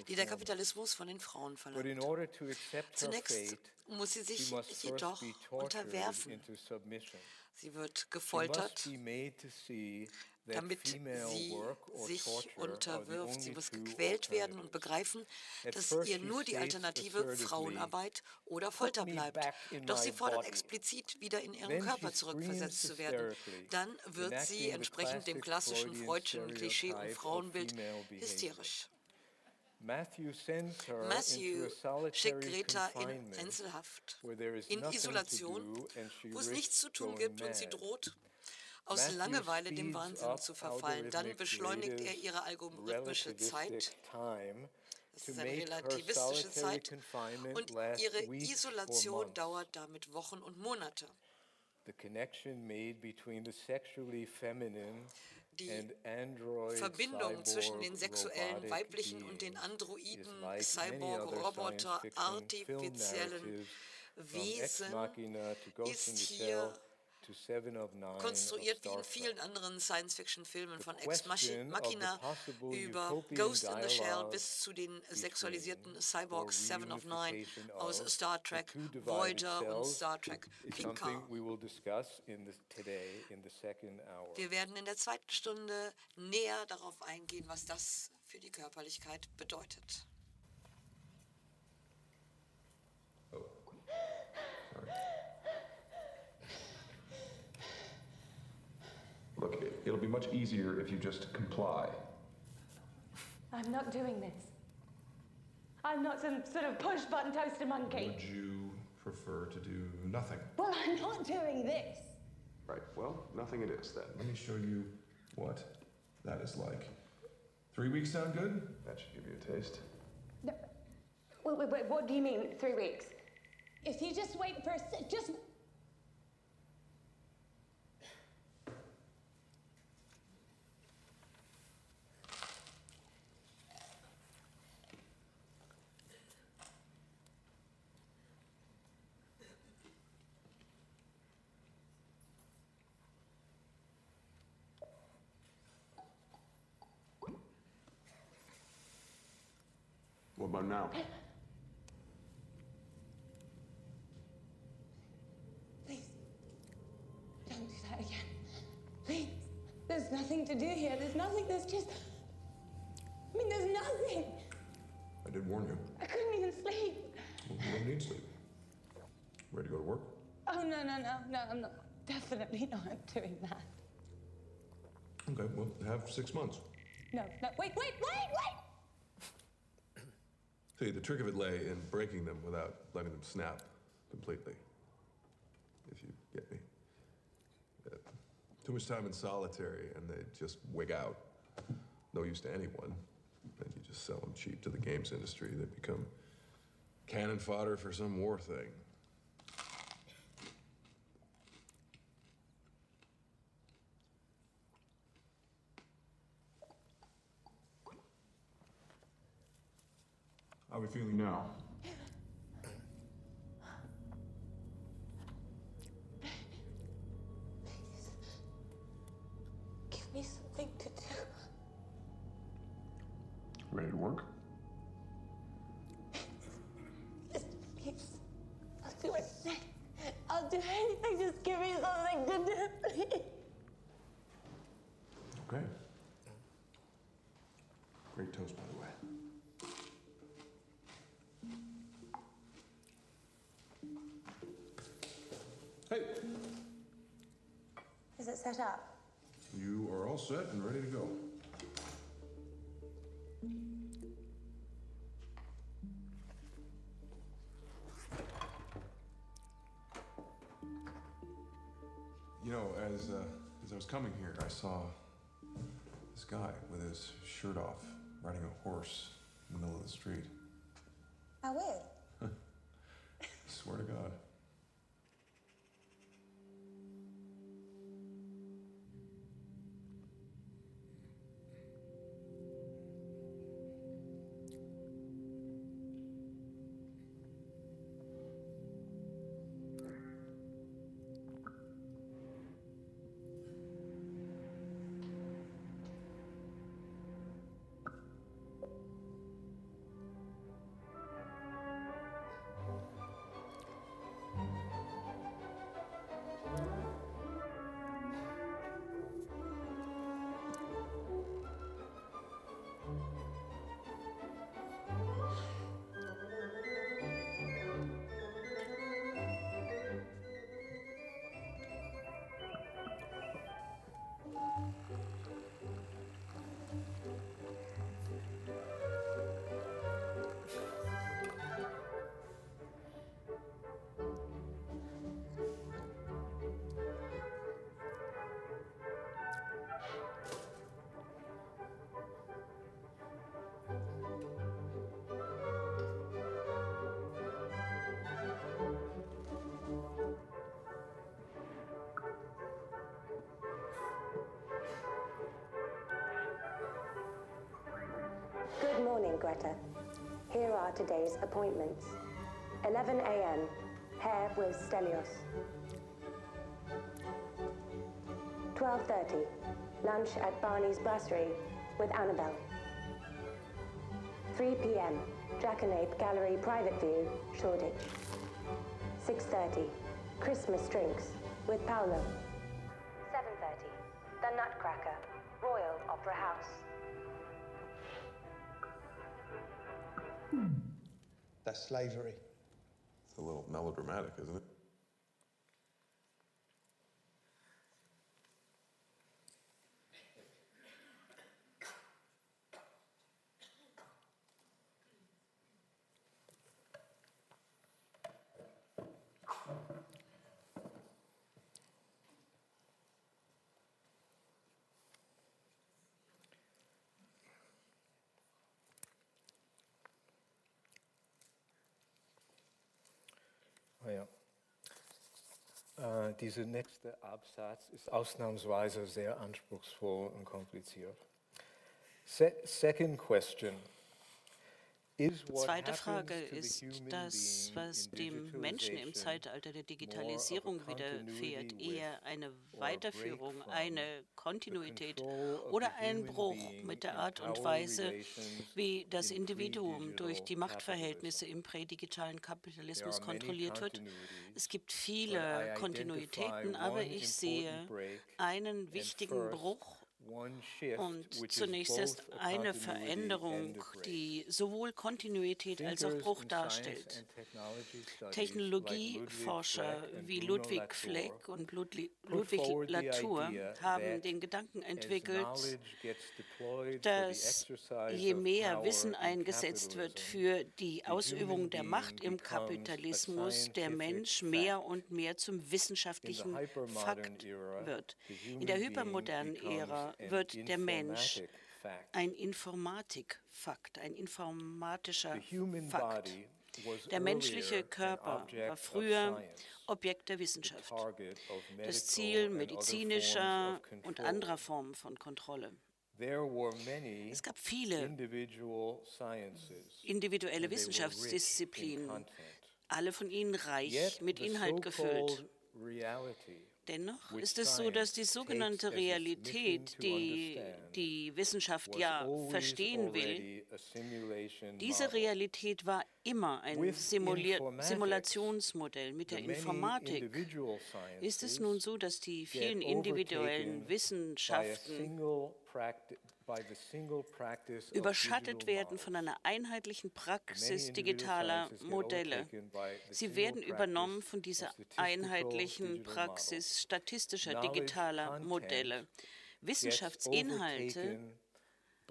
S3: die der. Kapitalismus von den Frauen verlangt. Zunächst muss sie sich jedoch unterwerfen. Sie wird gefoltert, damit sie sich unterwirft. Sie muss gequält werden und begreifen, dass ihr nur die Alternative Frauenarbeit oder Folter bleibt. Doch sie fordert explizit, wieder in ihren Körper zurückversetzt zu werden. Dann wird sie entsprechend dem klassischen freudschen Klischee und Frauenbild hysterisch.
S2: Matthew
S3: schickt Greta in Einzelhaft, in Isolation, wo es nichts zu tun gibt und sie droht, aus Langeweile dem Wahnsinn zu verfallen. Dann beschleunigt er ihre algorithmische Zeit. Das ist eine relativistische Zeit. Und ihre Isolation dauert damit Wochen und Monate.
S2: The connection made between the sexually feminine
S3: Die Verbindung zwischen den sexuellen weiblichen und den Androiden, Cyborg, Roboter, artifiziellen Wesen ist hier Konstruiert wie in vielen anderen Science-Fiction-Filmen von Ex Machina über Ghost in the Shell bis zu den sexualisierten Cyborgs
S2: or
S3: Seven of Nine aus Star Trek Voyager und Star Trek Picard. Wir werden in der zweiten Stunde näher darauf eingehen, was das für die Körperlichkeit bedeutet.
S4: Much easier if you just comply.
S5: I'm not doing this. I'm not some sort of push button toaster monkey.
S4: Would you prefer to do nothing?
S7: Well, I'm not doing this.
S4: Right, well, nothing it is then. Let me show you what that is like. Three weeks sound good? That should give you a taste.
S5: No. Wait, wait, wait, what do you mean, three weeks?
S7: If you just wait for a sec, just.
S4: What now?
S7: Please. Don't do that again. Please. There's nothing to do here. There's nothing. There's just. I mean, there's nothing.
S4: I did warn you.
S7: I couldn't even sleep.
S4: Well, you don't need sleep. Ready to go to work?
S7: Oh, no, no, no, no. I'm not. Definitely not doing that.
S4: Okay, well, have six months.
S7: No, no. Wait, wait, wait, wait!
S4: See, the trick of it lay in breaking them without letting them snap completely. If you get me. Uh, too much time in solitary and they just wig out. No use to anyone. And you just sell them cheap to the games industry. They become cannon fodder for some war thing. We feeling now?
S7: Give me something to do.
S4: Ready to work?
S7: Just please. I'll do anything. I'll do anything. Just give me something to do, please.
S4: Okay. As uh, as I was coming here, I saw this guy with his shirt off, riding a horse in the middle of the street.
S7: I weird.
S4: Swear to God.
S8: Good morning, Greta. Here are today's appointments. 11 a.m. Hair with Stelios. 12.30. Lunch at Barney's Brasserie with Annabelle. 3 p.m. Jackanape Gallery Private View, Shoreditch. 6.30. Christmas drinks with Paolo.
S9: Slavery.
S4: It's a little melodramatic, isn't it?
S2: Äh, dieser nächste Absatz ist ausnahmsweise sehr anspruchsvoll und kompliziert. Se second question.
S10: Zweite Frage ist das, was dem Menschen im Zeitalter der Digitalisierung widerfährt, eher eine Weiterführung, eine Kontinuität oder ein Bruch mit der Art und Weise, wie das Individuum durch die Machtverhältnisse im prädigitalen Kapitalismus kontrolliert wird. Es gibt viele Kontinuitäten, aber ich sehe einen wichtigen Bruch und zunächst ist eine Veränderung, die sowohl Kontinuität als auch Bruch darstellt. Technologieforscher wie Ludwig Fleck und Ludwig Latour haben den Gedanken entwickelt, dass je mehr Wissen eingesetzt wird für die Ausübung der Macht im Kapitalismus, der Mensch mehr und mehr zum wissenschaftlichen Fakt wird. In der hypermodernen Ära wird der Mensch ein Informatikfakt, ein informatischer Fakt. Der menschliche Körper war früher Objekt der Wissenschaft, das Ziel medizinischer und anderer Formen von Kontrolle. Es gab viele individuelle Wissenschaftsdisziplinen, alle von ihnen reich mit Inhalt gefüllt. Dennoch ist es so, dass die sogenannte Realität, die die Wissenschaft ja verstehen will, diese Realität war immer ein Simulier Simulationsmodell. Mit der Informatik ist es nun so, dass die vielen individuellen Wissenschaften überschattet werden von einer einheitlichen Praxis digitaler Modelle. Sie werden übernommen von dieser einheitlichen Praxis statistischer digitaler Modelle. Wissenschaftsinhalte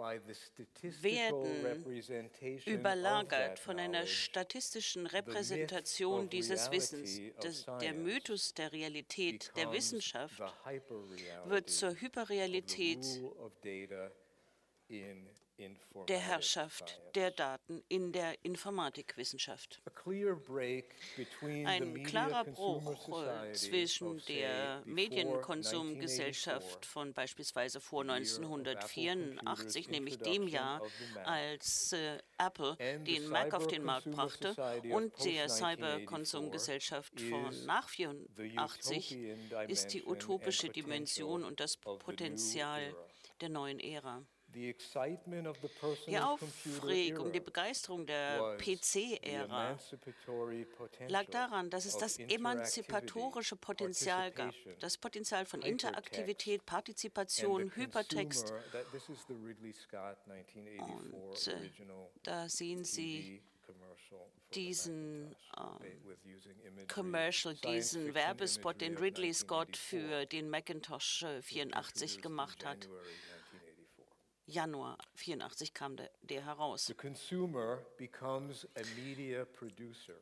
S10: werden überlagert von einer statistischen Repräsentation dieses Wissens. Das, der Mythos der Realität der Wissenschaft wird zur Hyperrealität der Herrschaft der Daten in der Informatikwissenschaft. Ein klarer Bruch zwischen der Medienkonsumgesellschaft von beispielsweise vor 1984, nämlich dem Jahr, als äh, Apple den Mac auf den Markt brachte, und der Cyberkonsumgesellschaft von nach 1984 ist die utopische Dimension und das Potenzial der neuen Ära. Die Aufregung, die Begeisterung der PC-Ära lag daran, dass es das emanzipatorische Potenzial gab, das Potenzial von Interaktivität, Partizipation, Hypertext. Und äh, da sehen Sie diesen äh, Commercial, diesen Werbespot, den Ridley Scott für den Macintosh 84 äh, gemacht hat. Januar 84 kam der, der heraus.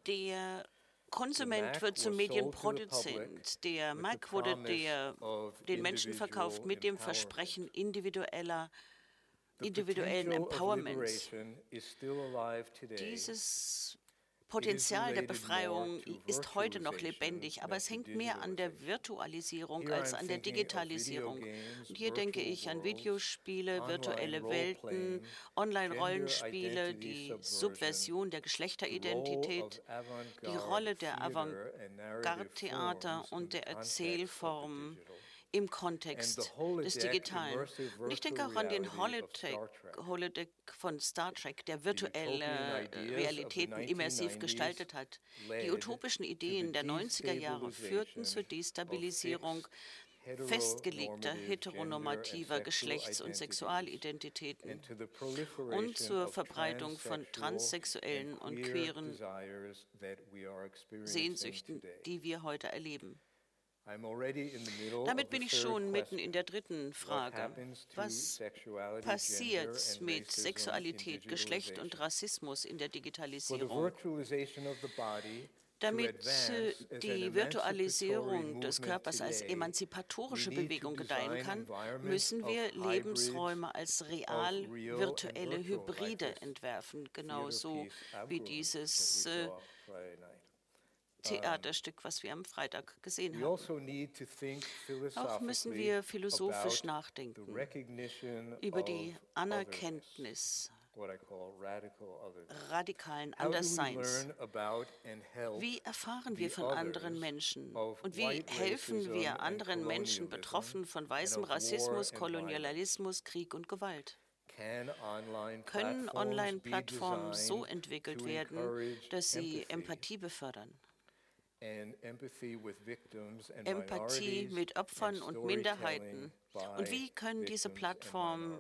S10: Der Konsument wird zum Medienproduzent. Der Mac wurde der, den Menschen verkauft mit dem Versprechen individueller individuellen Empowerments. Dieses Potenzial der Befreiung ist heute noch lebendig, aber es hängt mehr an der Virtualisierung als an der Digitalisierung. Und hier denke ich an Videospiele, virtuelle Welten, Online-Rollenspiele, die Subversion der Geschlechteridentität, die Rolle der Avantgarde-Theater und der Erzählform im Kontext des Digitalen. Und ich denke auch an den Holodeck, Holodeck von Star Trek, der virtuelle Realitäten immersiv gestaltet hat. Die utopischen Ideen der 90er Jahre führten zur Destabilisierung festgelegter heteronormativer Geschlechts- und Sexualidentitäten und zur Verbreitung von transsexuellen und queeren Sehnsüchten, die wir heute erleben. Damit bin ich schon mitten in der dritten Frage. Was passiert mit Sexualität, Geschlecht und Rassismus in der Digitalisierung? Damit die Virtualisierung des Körpers als emanzipatorische Bewegung gedeihen kann, müssen wir Lebensräume als real virtuelle Hybride entwerfen, genauso wie dieses Theaterstück, was wir am Freitag gesehen haben.
S2: also think
S10: Auch müssen wir philosophisch nachdenken über die Anerkenntnis radikalen Andersseins. Wie erfahren wir von anderen Menschen und wie helfen wir
S2: and
S10: anderen Menschen betroffen von weißem Rassismus, Kolonialismus, Krieg und Gewalt? Können Online-Plattformen so entwickelt werden, dass sie Empathie befördern? Empathie mit Opfern
S2: and
S10: und Minderheiten. Und wie können diese Plattformen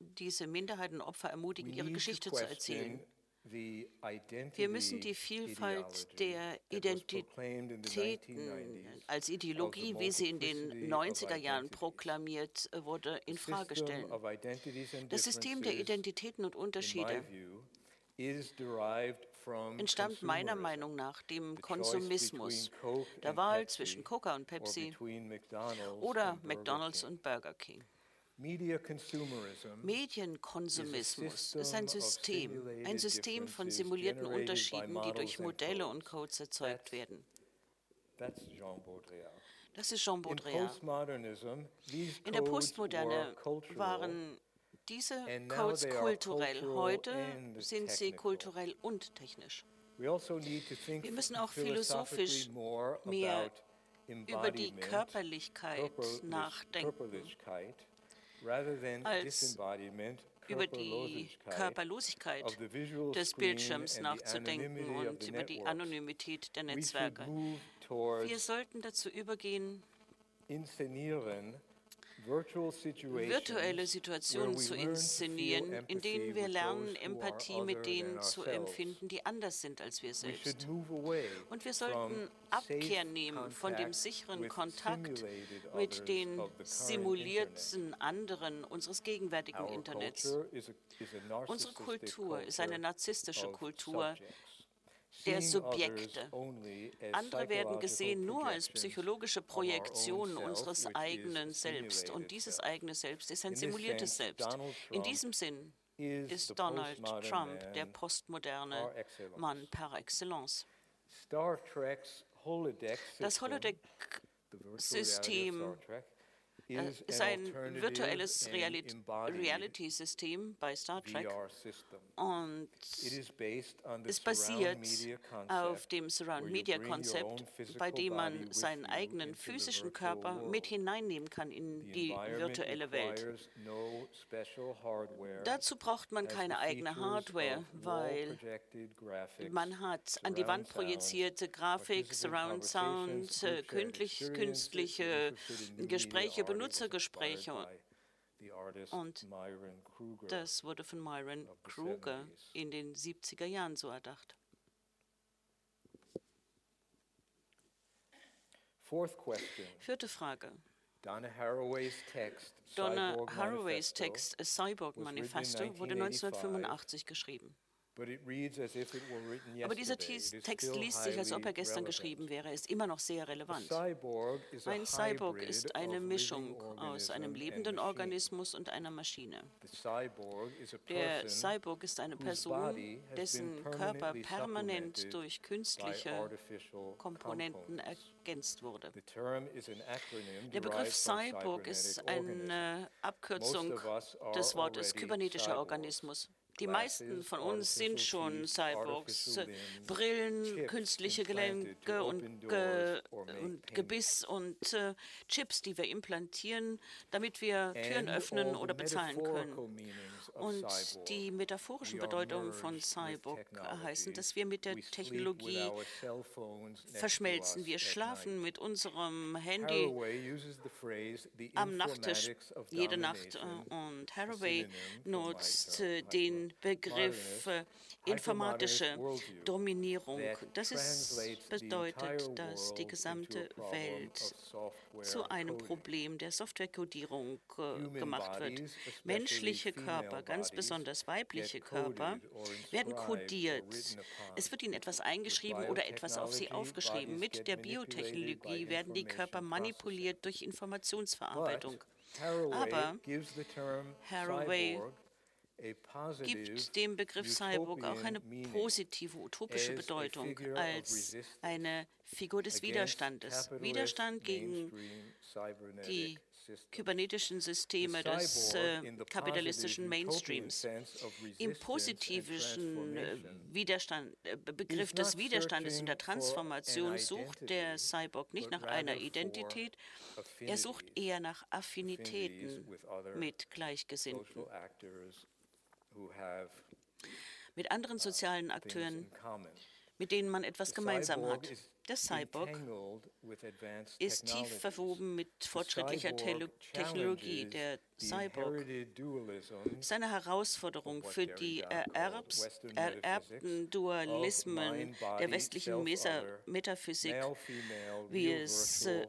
S10: diese Minderheiten und Opfer ermutigen, ihre Geschichte zu erzählen?
S2: question the identity
S10: Wir müssen die Vielfalt der
S2: that was proclaimed in the
S10: Identitäten
S2: 1990s
S10: als Ideologie, wie sie in den
S2: multiplicity of
S10: 90er Jahren proklamiert äh, wurde, in Frage
S2: System
S10: stellen.
S2: of identities and
S10: Das System der
S2: differences,
S10: Identitäten und Unterschiede entstammt meiner. Meinung nach dem Konsumismus, der Wahl zwischen Coca und Pepsi oder McDonald's und Burger King. Medienkonsumismus ist ein System, ein System von simulierten Unterschieden, die durch Modelle und Codes erzeugt werden. Das ist Jean Baudrillard. In der Postmoderne waren diese Codes kulturell. Heute sind sie kulturell und technisch.
S2: Also
S10: Wir müssen auch philosophisch mehr über die Körperlichkeit
S2: Körperlich-
S10: nachdenken, als über die
S2: Körperlosigkeit
S10: des Bildschirms nachzudenken und über die. Anonymität der Netzwerke. Wir sollten dazu übergehen, virtuelle Situationen zu inszenieren, in denen wir lernen, Empathie mit denen zu empfinden, die anders sind als wir
S2: We
S10: selbst. Und wir sollten Abkehr nehmen von dem sicheren Kontakt mit den simulierten anderen unseres gegenwärtigen Internets. Unsere Kultur ist eine narzisstische Kultur. Der Subjekte. Andere werden gesehen nur als psychologische Projektionen unseres eigenen Selbst. Und dieses eigene Selbst ist ein simuliertes Selbst. In diesem Sinn ist Donald Trump der postmoderne. Mann par excellence. Das Holodeck-System ist
S2: an
S10: ein virtuelles Reality-System bei Star Trek. Und
S2: It is based on the
S10: ist
S2: surround
S10: basiert
S2: media concept,
S10: auf dem Surround-Media-Konzept, bei dem man seinen eigenen physischen Körper mit hineinnehmen kann in die virtuelle Welt. Dazu braucht man keine eigene Hardware, weil man hat an die Wand projizierte Grafik, Surround Sound, äh, künstliche Gespräche,
S2: art,
S10: Benutzergespräche. Und. Das wurde von Myron Kruger
S2: 70s.
S10: in den 70er Jahren so erdacht. Vierte Frage.
S2: Donna Haraway's text, Cyborg
S10: A Cyborg Manifesto wurde 1985 geschrieben. Aber dieser Text liest sich, als ob er gestern geschrieben wäre, ist immer noch sehr relevant. Ein Cyborg ist eine Mischung aus einem lebenden. Organismus und einer Maschine. Der Cyborg ist eine Person, dessen Körper permanent durch künstliche Komponenten ergänzt wurde. Der Begriff Cyborg ist eine Abkürzung des Wortes kybernetischer. Organismus. Die meisten von uns sind schon Cyborgs.
S2: limbs,
S10: Brillen, künstliche Gelenke und, Ge und. Gebiss und äh, Chips, die wir implantieren, damit wir Türen öffnen oder bezahlen können. Und die metaphorischen Bedeutungen von Cyborg heißen, dass wir mit der Technologie verschmelzen. Wir schlafen mit unserem Handy am Nachttisch jede Nacht äh, und Haraway nutzt äh,
S2: term,
S10: den Begriff äh, informatische Dominierung. Das bedeutet, dass die gesamte Welt zu einem. Problem der Softwarekodierung äh, gemacht wird. Menschliche Körper, ganz besonders weibliche Körper, werden
S2: upon.
S10: Es wird ihnen etwas eingeschrieben oder etwas auf sie aufgeschrieben. Mit der Biotechnologie werden die Körper manipuliert durch Informationsverarbeitung. Aber Haraway gibt dem Begriff Cyborg auch eine positive, utopische Bedeutung als eine Figur des Widerstandes. Widerstand gegen die kybernetischen Systeme des äh, kapitalistischen Mainstreams. Im positivischen äh, Widerstand, äh, Begriff des Widerstandes und der Transformation sucht der Cyborg nicht nach einer Identität, er sucht eher nach Affinitäten mit Gleichgesinnten mit anderen sozialen Akteuren, mit denen man etwas gemeinsam hat. Der Cyborg ist tief verwoben mit fortschrittlicher Technologie. Der Cyborg ist eine Herausforderung für die ererbs, ererbten Dualismen der westlichen Metaphysik, wie es äh,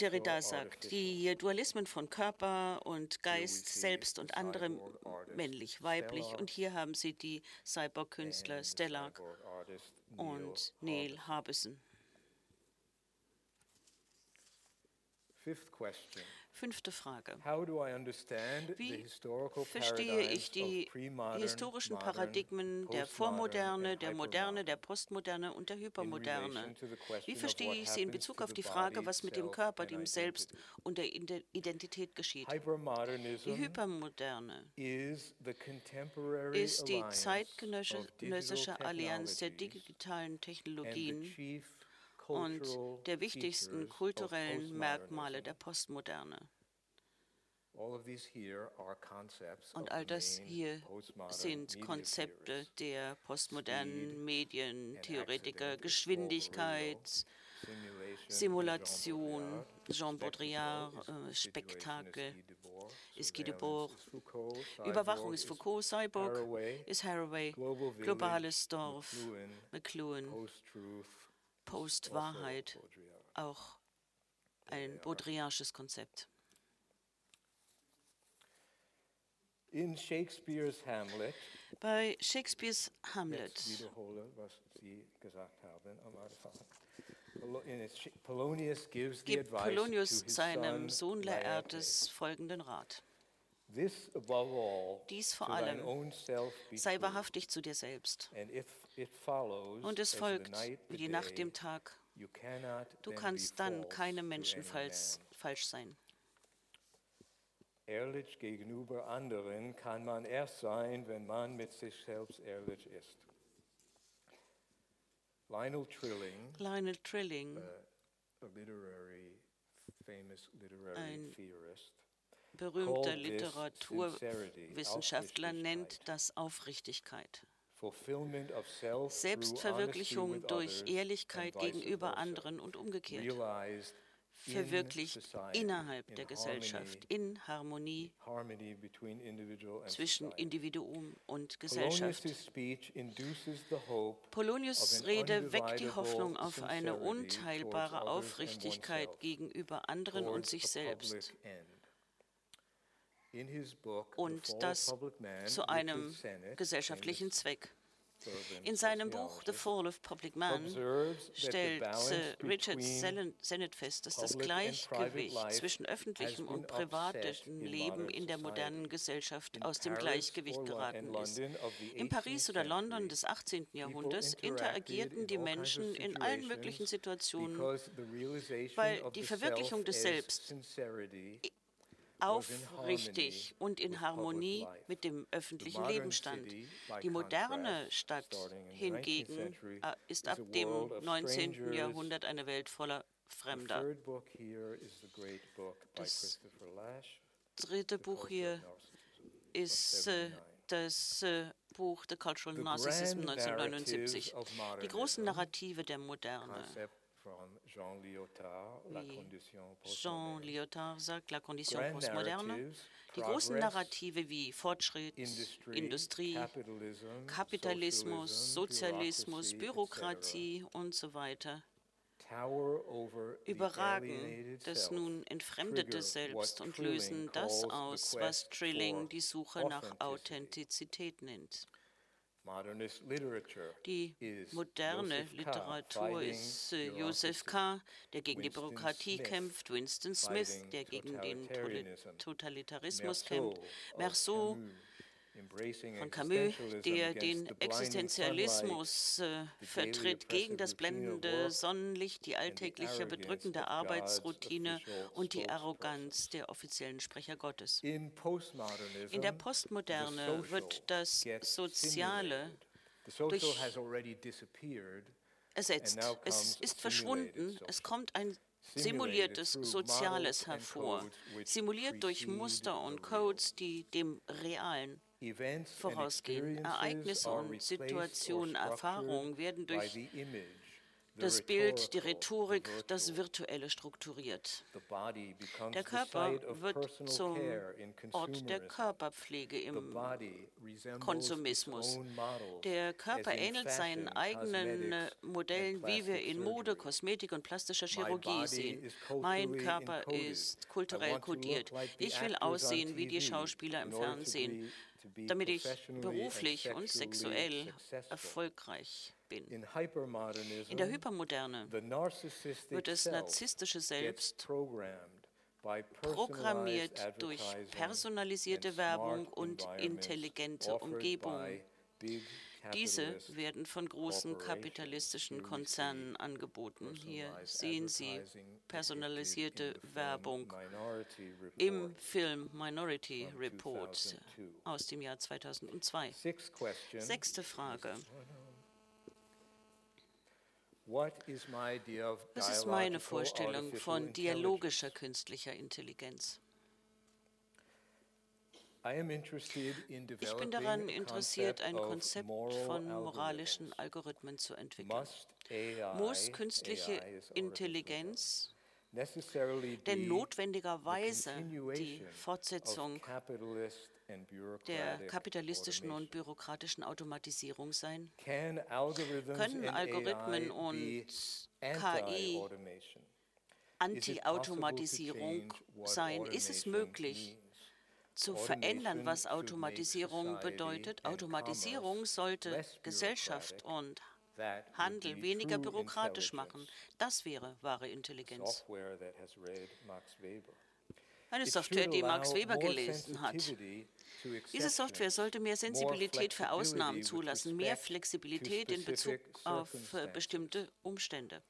S10: Derrida sagt, die Dualismen von Körper und Geist, Selbst und anderem, männlich, weiblich. Und hier haben Sie die Cyborg-Künstler Stellark und Neil Harbison. Fünfte Frage. Wie verstehe ich die historischen Paradigmen der Vormoderne, der Moderne, der Postmoderne und der Hypermoderne? Wie verstehe ich sie in Bezug auf die Frage, was mit dem Körper, dem Selbst und der Identität geschieht? Die Hypermoderne ist die zeitgenössische Allianz der digitalen Technologien und der wichtigsten kulturellen Merkmale der Postmoderne. Und all das hier sind Konzepte der postmodernen Medientheoretiker, Geschwindigkeit, Simulation, Jean Baudrillard, äh, Spektakel, ist Guy Debord, Überwachung ist Foucault, Cyborg ist Haraway, globales Dorf, McLuhan, Post-Wahrheit, auch ein Baudrillardsches Konzept.
S2: In Shakespeares Hamlet,
S10: Bei Shakespeares Hamlet gibt Polonius seinem Sohn Laertes folgenden Rat. Dies vor allem sei wahrhaftig zu dir selbst. Und es folgt wie die Nacht dem Tag. Du kannst dann keinem Menschen falsch sein.
S2: Ehrlich gegenüber anderen kann man erst sein, wenn man mit sich selbst ehrlich ist. Lionel Trilling,
S10: Lionel Trilling
S2: uh, a literary, famous literary
S10: ein
S2: theorist,
S10: berühmter Literaturwissenschaftler nennt das Aufrichtigkeit. Selbstverwirklichung durch Ehrlichkeit gegenüber anderen und umgekehrt. Verwirklicht innerhalb der Gesellschaft, in Harmonie zwischen. Individuum und Gesellschaft.
S2: Polonius'
S10: Rede weckt die Hoffnung auf eine unteilbare Aufrichtigkeit gegenüber anderen und sich selbst.
S2: public end. In his book, The
S10: Und das zu einem gesellschaftlichen Zweck. In seinem Buch The Fall of Public Man stellt Richard Sennett fest, dass das Gleichgewicht zwischen öffentlichem und privatem Leben in der modernen. Gesellschaft aus dem Gleichgewicht geraten ist. In Paris
S2: 18th
S10: oder London des 18. Jahrhunderts interagierten die Menschen in allen möglichen Situationen
S2: because the realization
S10: weil die Verwirklichung des Selbst aufrichtig und in Harmonie mit dem öffentlichen Leben stand. Die moderne Stadt hingegen äh, ist ab dem 19. Jahrhundert eine Welt voller Fremder. Das dritte Buch hier ist äh, das äh, Buch The Cultural Narcissism
S2: Grand
S10: 1979.
S2: Narratives of
S10: Die großen Narrative der Moderne.
S2: Jean Lyotard,
S10: Jean. Lyotard sagt, La Condition Postmoderne. Die großen Narrative wie Fortschritt, Industrie, Kapitalismus, Sozialismus, Bürokratie und so weiter überragen das nun entfremdete Selbst und lösen das aus, was Trilling die Suche nach. Authentizität nennt.
S2: Modernist literature
S10: Die moderne. Literatur ist äh, Joseph K., der gegen die Bürokratie kämpft, Winston Smith, der gegen den Totalitarismus kämpft,
S2: Camus,
S10: von Camus, der den Existenzialismus äh, vertritt gegen das blendende Sonnenlicht, die alltägliche bedrückende Arbeitsroutine und die Arroganz der offiziellen Sprecher Gottes. In der Postmoderne wird das Soziale durch ersetzt. Es ist verschwunden. Es kommt ein simuliertes Soziales hervor, simuliert durch Muster und Codes, die dem Realen vorausgehen. Ereignisse und Situationen, Erfahrungen werden durch das Bild, die Rhetorik, das Virtuelle strukturiert. Der Körper wird zum Ort der Körperpflege im Konsumismus. Der Körper ähnelt seinen eigenen Modellen, wie wir in Mode, Kosmetik und plastischer Chirurgie sehen. Mein Körper ist kulturell kodiert. Ich will aussehen wie die Schauspieler im Fernsehen damit ich beruflich und sexuell erfolgreich bin. In der Hypermoderne wird das narzisstische Selbst programmiert durch personalisierte Werbung und intelligente Umgebung. Diese werden von großen kapitalistischen Konzernen angeboten. Hier sehen Sie personalisierte Werbung im Film Minority Report aus dem Jahr 2002. Sechste Frage. Was ist meine Vorstellung von dialogischer künstlicher Intelligenz? Ich bin daran interessiert, ein Konzept von moralischen Algorithmen zu entwickeln. Muss künstliche Intelligenz denn notwendigerweise die Fortsetzung der kapitalistischen und bürokratischen Automatisierung sein? Können Algorithmen und KI Anti-Automatisierung sein? Ist es möglich, zu verändern, was Automatisierung bedeutet. Automatisierung sollte Gesellschaft und Handel weniger bürokratisch machen. Das wäre wahre Intelligenz. Eine Software, die Max Weber gelesen hat. Diese Software sollte mehr Sensibilität für Ausnahmen zulassen, mehr Flexibilität in Bezug auf äh, bestimmte Umstände.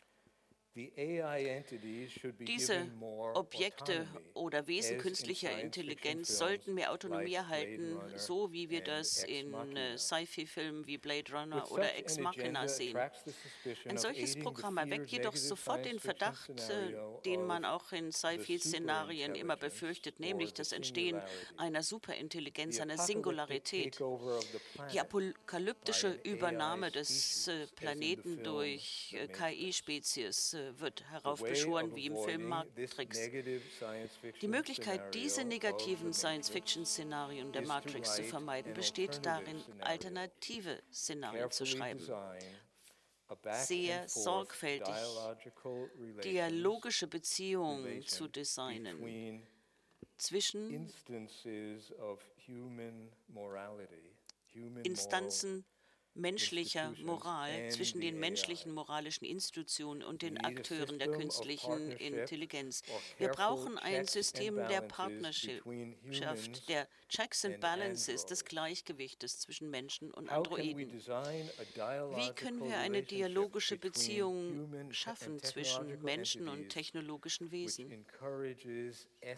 S10: Diese Objekte oder Wesen künstlicher Intelligenz sollten mehr Autonomie erhalten, so wie wir das in äh, Sci-Fi-Filmen wie Blade Runner oder Ex Machina sehen. Ein solches Programm erweckt jedoch sofort den Verdacht, äh, den man auch in Sci-Fi-Szenarien immer befürchtet, nämlich das Entstehen einer Superintelligenz, einer Singularität. Die apokalyptische Übernahme des äh, Planeten durch KI-Spezies wird heraufbeschworen wie im Film Matrix. Die Möglichkeit, diese negativen Science-Fiction-Szenarien der Matrix zu vermeiden, besteht darin, alternative Szenarien zu schreiben. sehr sorgfältig dialogische Beziehungen zu designen. zwischen Instanzen menschlicher Moral zwischen den menschlichen moralischen Institutionen und den Akteuren der künstlichen Intelligenz. Wir brauchen ein System der Partnerschaft, der Checks and Balances, des Gleichgewichtes zwischen Menschen und Androiden. Wie können wir eine dialogische Beziehung schaffen zwischen Menschen und technologischen Wesen?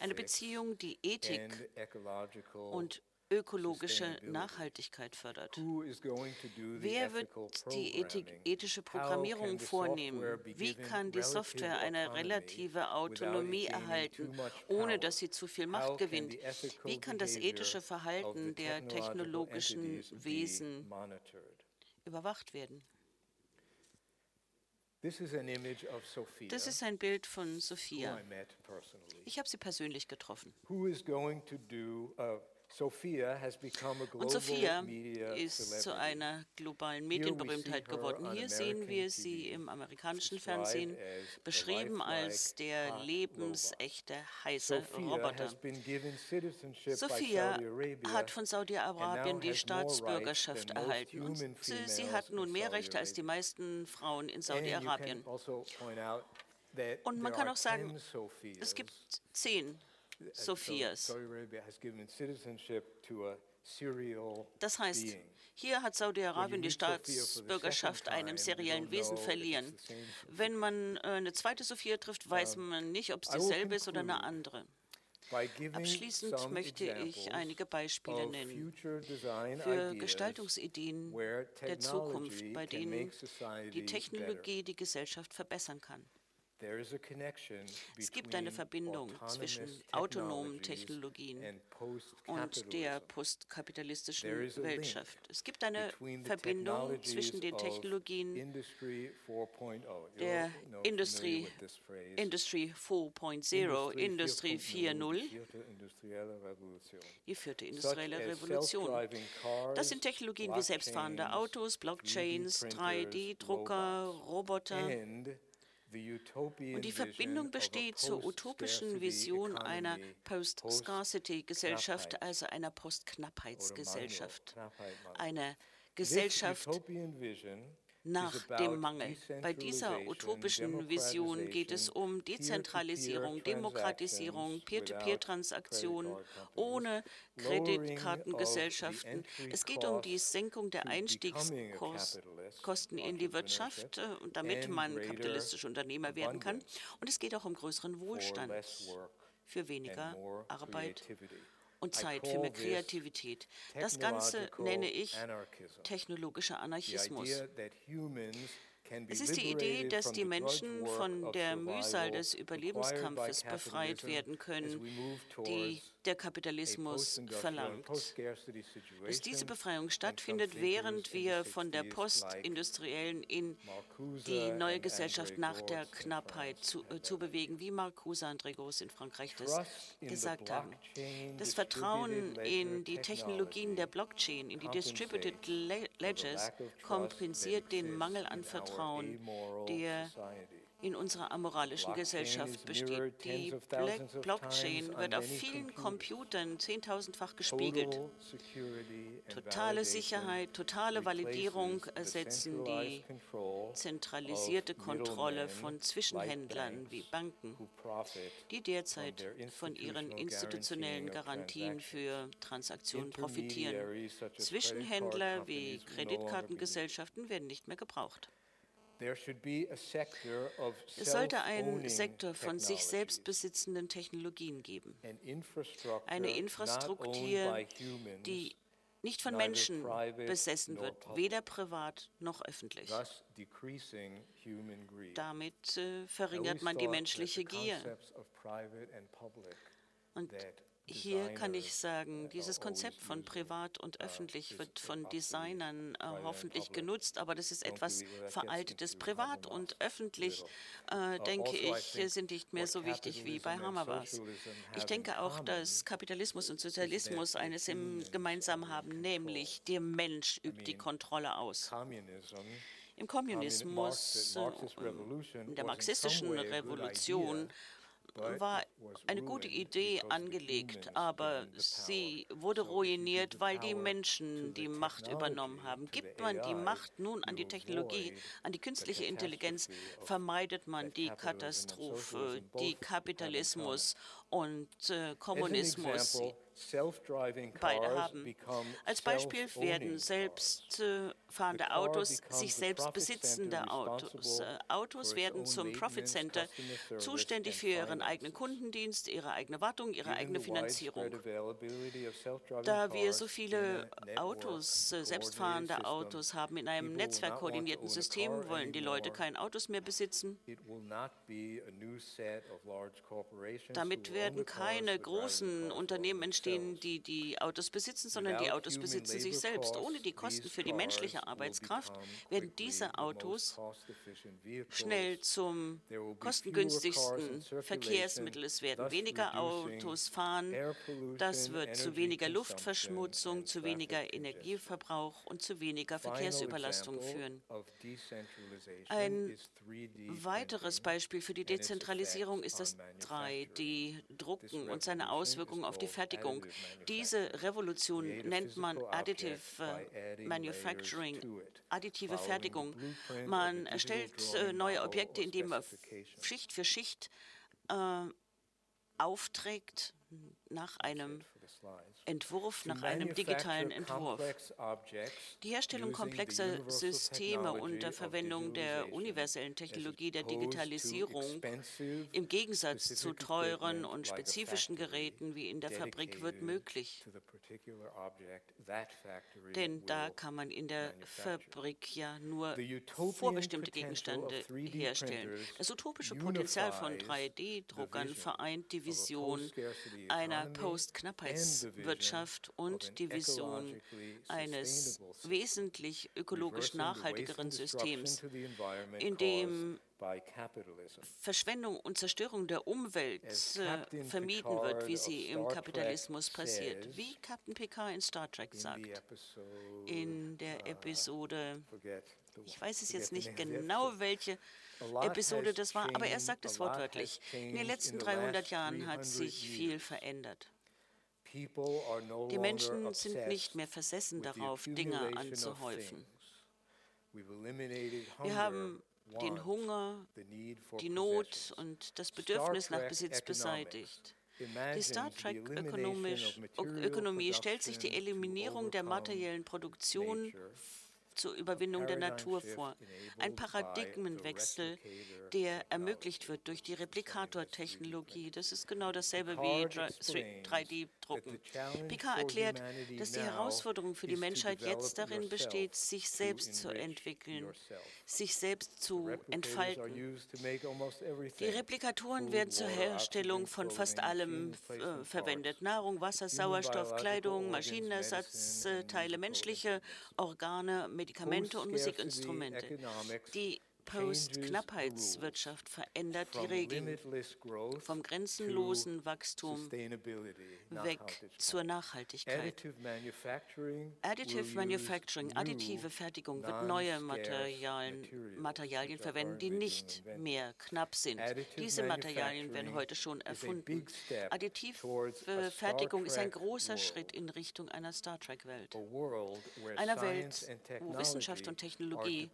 S10: Eine Beziehung, die Ethik und ökologische Nachhaltigkeit fördert. Wer wird die ethische Programmierung vornehmen? Wie kann die Software eine relative Autonomie erhalten, ohne dass sie zu viel Macht gewinnt? Wie kann das ethische Verhalten der technologischen Wesen überwacht werden? Das ist ein Bild von Sophia. Ich habe sie persönlich getroffen. Und Sophia ist zu einer globalen Medienberühmtheit geworden. Hier sehen wir sie im amerikanischen Fernsehen beschrieben als der lebensechte heiße Roboter. Sophia hat von Saudi-Arabien die Staatsbürgerschaft erhalten und sie hat nun mehr Rechte als die meisten Frauen in Saudi-Arabien. Also und man kann auch sagen, es gibt zehn Sophias. Das heißt, hier hat Saudi-Arabien die Staatsbürgerschaft einem seriellen Wesen verliehen. Wenn man äh, eine zweite Sophia trifft, weiß man nicht, ob es dieselbe ist oder eine andere. Abschließend möchte ich einige Beispiele nennen für Gestaltungsideen der Zukunft, bei denen die Technologie die Gesellschaft verbessern kann. Es gibt eine Verbindung zwischen autonomen Technologien und der postkapitalistischen Weltschaft. Es gibt eine Verbindung zwischen den Technologien der Industrie, Industry 4.0, Industrie 4.0, die vierte industrielle Revolution. Das sind Technologien wie selbstfahrende Autos, Blockchains, 3D-Drucker, Roboter und die Verbindung besteht zur utopischen Vision einer Post-Scarcity-Gesellschaft, also einer Post-Knappheitsgesellschaft. Eine Gesellschaft nach dem Mangel. Bei dieser utopischen Vision geht es um Dezentralisierung, Demokratisierung, Peer-to-Peer-Transaktionen ohne Kreditkartengesellschaften. Es geht um die Senkung der Einstiegskosten in die Wirtschaft, äh, damit man kapitalistischer Unternehmer werden kann. Und es geht auch um größeren Wohlstand für weniger Arbeit und Zeit für mehr Kreativität. Das Ganze nenne ich technologischer Anarchismus. Es ist die Idee, dass die Menschen von der Mühsal des Überlebenskampfes befreit werden können, die der Kapitalismus verlangt. Dass diese Befreiung stattfindet, während wir von der postindustriellen in die neue Gesellschaft nach der Knappheit zu, äh, zu bewegen, wie Marcuse und Regos in Frankreich das gesagt haben. Das Vertrauen in die Technologien der Blockchain, in die Distributed Ledgers, kompensiert den Mangel an Vertrauen, der in unserer amoralischen Gesellschaft besteht. Die Blockchain wird auf vielen Computern zehntausendfach gespiegelt. Totale Sicherheit, totale Validierung ersetzen die zentralisierte Kontrolle von Zwischenhändlern wie Banken, die derzeit von ihren institutionellen Garantien für Transaktionen profitieren. Zwischenhändler wie Kreditkartengesellschaften werden nicht mehr gebraucht. Es sollte einen Sektor von sich selbst besitzenden Technologien geben. Eine Infrastruktur, die nicht von Menschen besessen wird, weder privat noch öffentlich. Damit äh, verringert man die menschliche Gier. Und hier kann ich sagen, dieses Konzept von privat und öffentlich wird von Designern äh, hoffentlich genutzt, aber das ist etwas Veraltetes. Privat und öffentlich, äh, denke ich, sind nicht mehr so wichtig wie bei Habermas. Ich denke auch, dass Kapitalismus und Sozialismus eines im gemeinsam haben, nämlich der Mensch übt die Kontrolle aus. Im Kommunismus, äh, in der marxistischen Revolution, war eine gute Idee angelegt, aber sie wurde ruiniert, weil die Menschen die Macht übernommen haben. Gibt man die Macht nun an die Technologie, an die künstliche Intelligenz, vermeidet man die Katastrophe, die Kapitalismus und äh, Kommunismus beide haben. Als Beispiel werden selbstfahrende Autos sich selbst besitzende Autos. Äh, Autos werden zum Profit Center, zuständig für ihren eigenen Kundendienst, ihre eigene Wartung, ihre eigene Finanzierung. Da wir so viele Autos, äh, selbstfahrende Autos haben in einem netzwerkkoordinierten System, wollen die Leute keine Autos mehr besitzen. Damit werden keine großen Unternehmen entstehen, die die Autos besitzen, sondern die Autos besitzen sich selbst. Ohne die Kosten für die menschliche Arbeitskraft werden diese Autos schnell zum kostengünstigsten Verkehrsmittel. Es werden weniger Autos fahren. Das wird zu weniger Luftverschmutzung, zu weniger Energieverbrauch und zu weniger Verkehrsüberlastung führen. Ein weiteres Beispiel für die Dezentralisierung ist das 3D-Drucken und seine Auswirkungen auf die Fertigung. Diese Revolution nennt man Additive Manufacturing, additive Fertigung. Man erstellt äh, neue Objekte, indem man Schicht für Schicht äh, aufträgt, nach einem Entwurf, nach einem digitalen Entwurf. Die Herstellung komplexer Systeme unter Verwendung der universellen Technologie der Digitalisierung im Gegensatz zu teuren und spezifischen Geräten wie in der Fabrik wird möglich. Denn da kann man in der Fabrik ja nur vorbestimmte Gegenstände herstellen. Das utopische Potenzial von 3D-Druckern vereint die Vision einer Post-Knappheitswirtschaft und die Vision eines wesentlich ökologisch nachhaltigeren Systems, in dem Verschwendung und Zerstörung der Umwelt äh, vermieden wird, wie sie im Kapitalismus passiert. Wie Captain Picard in Star Trek sagt, in der uh, Episode, ich weiß es jetzt nicht genau, welche Episode das war, aber er sagt es wortwörtlich. In den letzten 300 Jahren hat sich viel verändert. Die Menschen sind nicht mehr versessen darauf, Dinge anzuhäufen. Wir haben den Hunger, die Not und das Bedürfnis nach Besitz beseitigt. Die Star Trek-Ökonomie stellt sich die Eliminierung der materiellen Produktion zur Überwindung der Natur vor. Ein Paradigmenwechsel, der ermöglicht wird durch die Replikatortechnologie. Das ist genau dasselbe wie 3D-Drucken. Picard erklärt, dass die Herausforderung für die Menschheit jetzt darin besteht, sich selbst zu entwickeln, sich selbst zu entfalten. Die Replikatoren werden zur Herstellung von fast allem äh, verwendet. Nahrung, Wasser, Sauerstoff, Kleidung, Maschinenersatzteile, menschliche Organe, Medikamente und Musikinstrumente. Die Post-Knappheitswirtschaft verändert die Regeln vom grenzenlosen Wachstum weg zur Nachhaltigkeit. Additive Manufacturing, additive Fertigung wird neue Materialien, Materialien verwenden, die nicht mehr knapp sind. Diese Materialien werden heute schon erfunden. Additive Fertigung ist ein großer Schritt in Richtung einer Star Trek-Welt. Einer Welt, wo Wissenschaft und Technologie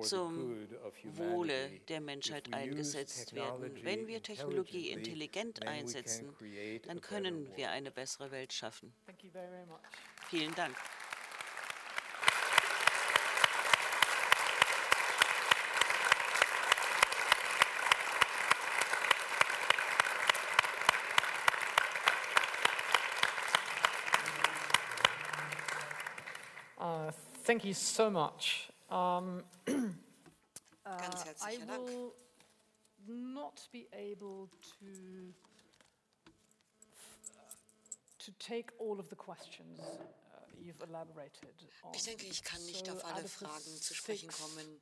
S10: zum Wohle der Menschheit eingesetzt werden. Wenn wir Technologie intelligent einsetzen, dann können wir eine bessere Welt schaffen. Vielen Dank.
S1: Uh, thank you so much. Um,
S3: Ganz herzlichen
S1: I will not be able to to take all of the questions uh, you've elaborated on.
S3: Ich denke, ich kann nicht auf alle Fragen zu sprechen kommen, uh,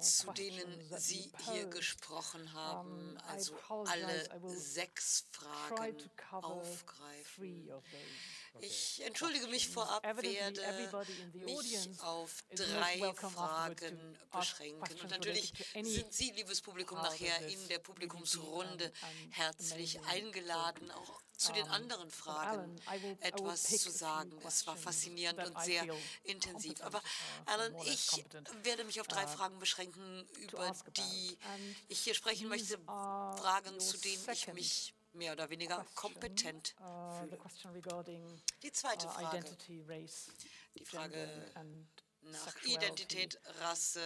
S3: zu denen Sie hier gesprochen haben, also alle sechs Fragen aufgreifen. Ich entschuldige mich vorab, werde mich auf drei Fragen beschränken. Und natürlich sind Sie, liebes Publikum, nachher in der Publikumsrunde herzlich eingeladen, auch zu den anderen Fragen etwas zu sagen. Es war faszinierend und sehr intensiv. Aber uh, Alan, ich werde mich auf drei uh, Fragen beschränken, über die ich hier sprechen möchte. Fragen, zu denen ich mich mehr oder weniger kompetent uh, fühle. Die zweite Frage, die Frage nach Identität, Rasse,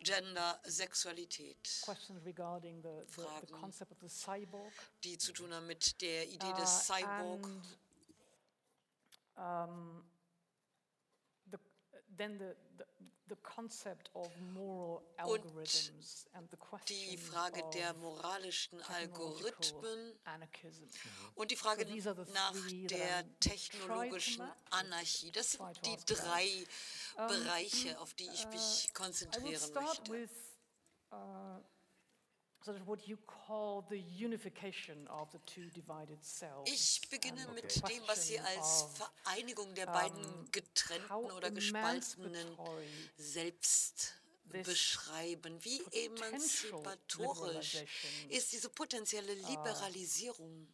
S3: Gender, Sexualität. Fragen, die zu tun haben mit der Idee des Cyborg.
S1: then the, the,
S3: und die Frage der moralischen Algorithmen und die Frage nach der technologischen Anarchie. Das sind die drei Bereiche, auf die ich uh, mich konzentrieren möchte. Ich beginne mit dem, was Sie als Vereinigung der beiden getrennten oder gespaltenen Selbst beschreiben. Wie emanzipatorisch ist diese potenzielle Liberalisierung?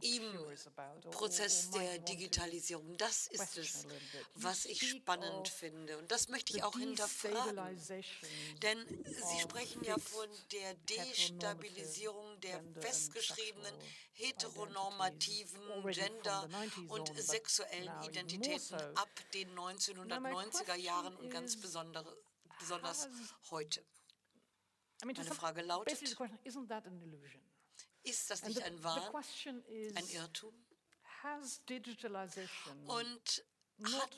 S3: Im Prozess der Digitalisierung. Das ist es, was ich spannend finde. Und das möchte ich auch hinterfragen. Denn Sie sprechen ja von der Destabilisierung der festgeschriebenen heteronormativen Gender- und sexuellen Identitäten ab den 1990er Jahren und ganz besonders heute. Meine Frage lautet, ist das nicht ein Wahn, ein Irrtum? Und hat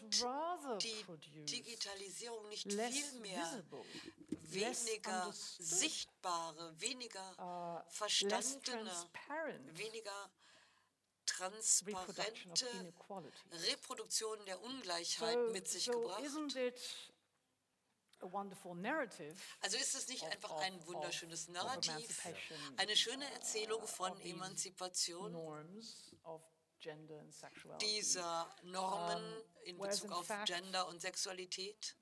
S3: die Digitalisierung nicht vielmehr weniger sichtbare, weniger uh, verstandene, weniger transparente Reproduktion der Ungleichheit mit sich gebracht? Also ist es nicht einfach ein wunderschönes Narrativ, eine schöne Erzählung von Emanzipation dieser Normen in Bezug auf Gender und Sexualität,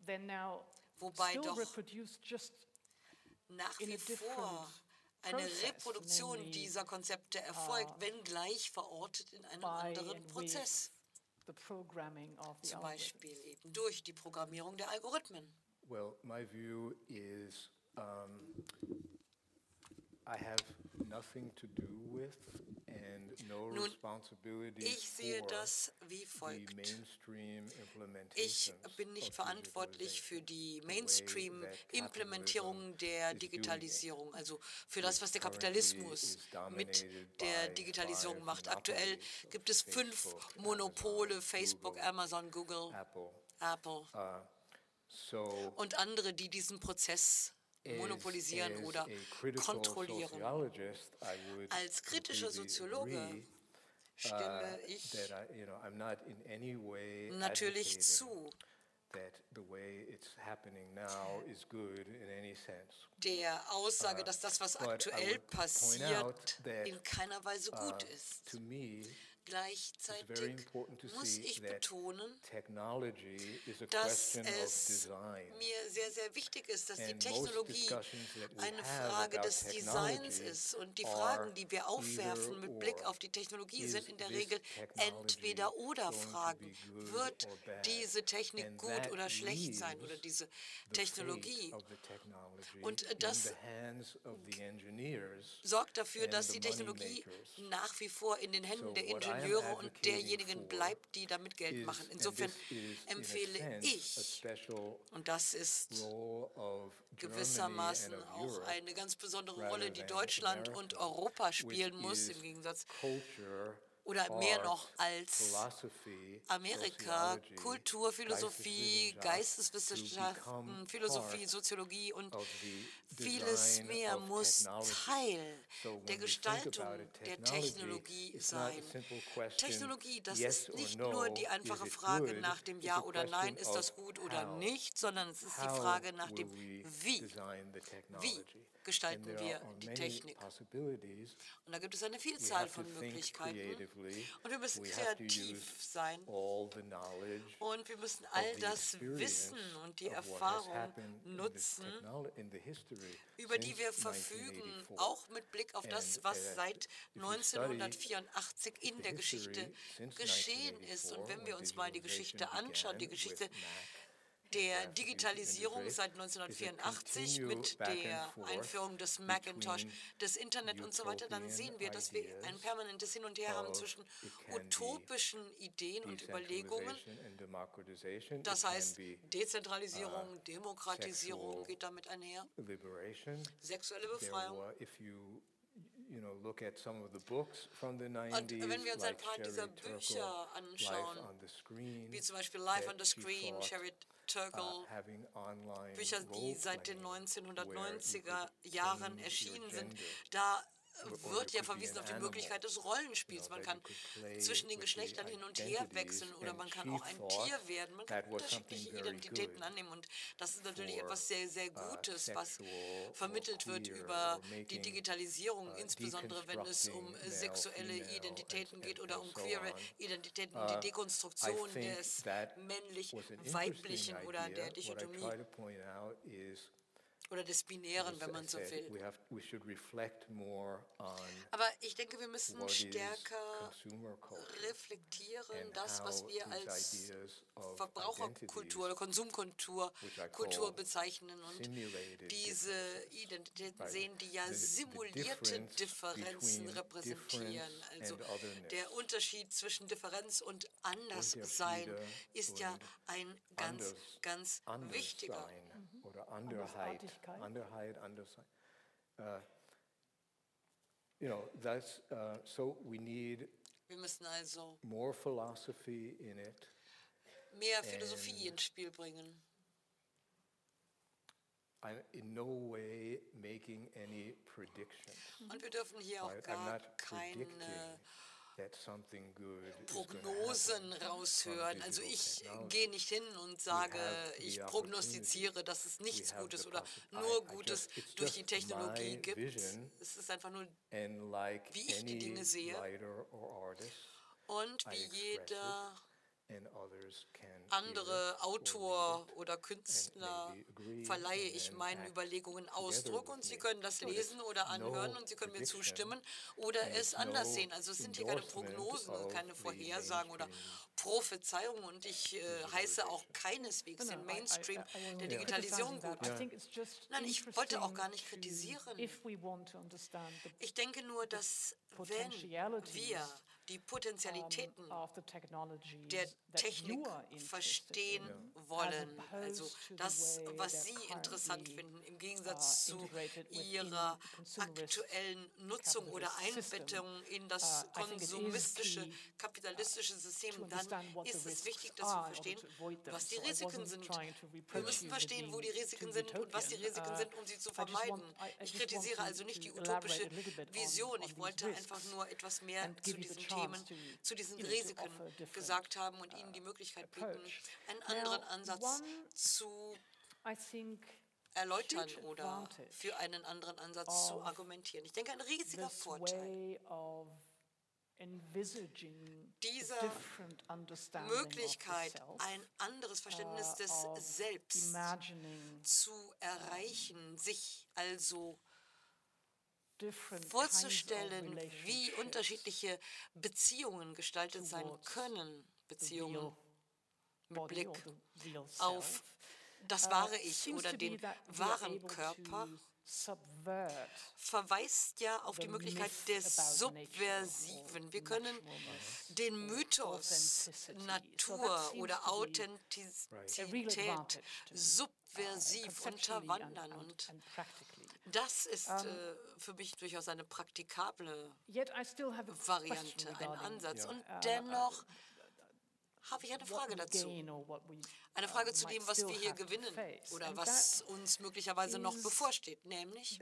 S3: wobei doch nach wie vor eine Reproduktion dieser Konzepte erfolgt, uh, wenngleich verortet in einem anderen Prozess. Zum Beispiel eben durch die Programmierung der Algorithmen.
S2: Well, my view is um, I have nothing to do with
S3: nun, ich sehe das wie folgt. Ich bin nicht verantwortlich für die Mainstream-Implementierung der Digitalisierung, also für das, was der Kapitalismus mit der Digitalisierung macht. Aktuell gibt es fünf Monopole, Facebook, Amazon, Google, Apple uh, und andere, die diesen Prozess monopolisieren oder kontrollieren. Als kritischer Soziologe stimme uh, ich natürlich zu, der Aussage, uh, dass das, was aktuell passiert, in keiner Weise gut uh, ist. Gleichzeitig muss ich betonen, dass es mir sehr, sehr wichtig ist, dass die Technologie eine Frage des Designs ist. Und die Fragen, die wir aufwerfen mit Blick auf die Technologie, sind in der Regel entweder oder Fragen. Wird diese Technik gut oder schlecht sein oder diese Technologie? Und das sorgt dafür, dass die Technologie nach wie vor in den Händen der Ingenieure Ingenieure und derjenigen bleibt, die damit Geld machen. Insofern empfehle ich, und das ist gewissermaßen auch eine ganz besondere Rolle, die Deutschland und Europa spielen muss, im Gegensatz oder mehr noch als Amerika Kultur, Philosophie, Geisteswissenschaften, Philosophie, Soziologie und vieles mehr muss Teil der Gestaltung der Technologie sein. Technologie, das ist nicht nur die einfache Frage nach dem Ja oder Nein, ist das gut oder nicht, sondern es ist die Frage nach dem Wie. Wie gestalten wir die Technik? Und da gibt es eine Vielzahl von Möglichkeiten. Und wir müssen kreativ sein. Und wir müssen all das Wissen und die Erfahrung nutzen, über die wir verfügen, auch mit Blick auf das, was uh, seit 1984 in der Geschichte geschehen ist. Und wenn wir uns mal die Geschichte anschauen, die Geschichte der Digitalisierung seit 1984 mit der Einführung des Macintosh, des Internet und so weiter, dann sehen wir, dass wir ein permanentes Hin und Her haben zwischen utopischen Ideen und Überlegungen. Das heißt, Dezentralisierung, Demokratisierung geht damit einher. Sexuelle Befreiung. Und wenn wir uns ein paar dieser Bücher anschauen, wie zum Beispiel Live on the Screen, Sherry Turkle, uh, Bücher, die seit den 1990er Jahren erschienen sind, da wird ja verwiesen auf die Möglichkeit des Rollenspiels. Man kann zwischen den Geschlechtern hin und her wechseln oder man kann auch ein Tier werden. Man kann unterschiedliche Identitäten annehmen und das ist natürlich etwas sehr, sehr uh, Gutes, was vermittelt wird über die Digitalisierung, uh, insbesondere wenn es um sexuelle Identitäten geht oder um queere Identitäten, die uh, Dekonstruktion des männlich-weiblichen oder der Dichotomie. Oder des Binären, wenn man so will. Aber ich denke, wir müssen stärker reflektieren, das, was wir als Verbraucherkultur oder Konsumkultur Kultur bezeichnen und diese Identitäten sehen, die ja simulierte Differenzen repräsentieren. Also der Unterschied zwischen Differenz und Anderssein ist ja ein ganz, ganz wichtiger.
S2: Oder Anderheit, Anderheit, Anderssein. Uh, you know, that's, uh, so we need
S3: wir müssen also
S2: more philosophy in it.
S3: Mehr Philosophie ins Spiel bringen.
S2: I'm in no way making any predictions.
S3: Und wir dürfen hier auch gar keine Prognosen raushören. Also ich gehe nicht hin und sage, ich prognostiziere, dass es nichts Gutes oder nur Gutes durch die Technologie gibt. Es ist einfach nur, wie ich die Dinge sehe und wie jeder andere Autor oder Künstler verleihe ich meinen Überlegungen Ausdruck und Sie können das lesen oder anhören und Sie können mir zustimmen oder es anders sehen. Also es sind hier keine Prognosen und keine Vorhersagen oder Prophezeiungen und ich äh, heiße auch keineswegs den Mainstream der Digitalisierung gut. Nein, ich wollte auch gar nicht kritisieren. Ich denke nur, dass wenn wir die Potenzialitäten der Technik verstehen wollen. Also das, was Sie interessant finden, im Gegensatz zu Ihrer aktuellen Nutzung oder Einbettung in das konsumistische, kapitalistische System, dann ist es wichtig, dass wir verstehen, was die Risiken sind. Wir müssen verstehen, wo die Risiken sind und was die Risiken sind, um sie zu vermeiden. Ich kritisiere also nicht die utopische Vision. Ich wollte einfach nur etwas mehr zu diesem Thema Themen zu diesen Risiken gesagt haben und ihnen die Möglichkeit bieten, einen anderen Ansatz zu erläutern oder für einen anderen Ansatz zu argumentieren. Ich denke, ein riesiger Vorteil. dieser Möglichkeit, ein anderes Verständnis uh, des Selbst zu erreichen, sich also vorzustellen, wie unterschiedliche Beziehungen gestaltet sein können, Beziehungen mit Blick auf das uh, wahre Ich oder den wahren Körper, verweist ja auf die Möglichkeit des Subversiven. Wir können den Mythos Natur oder Authentizität subversiv uh, unterwandern und das ist äh, für mich durchaus eine praktikable Variante, ein Ansatz. Und uh, dennoch habe ich eine Frage dazu. Eine Frage zu dem, was wir hier gewinnen oder was uns möglicherweise noch bevorsteht, nämlich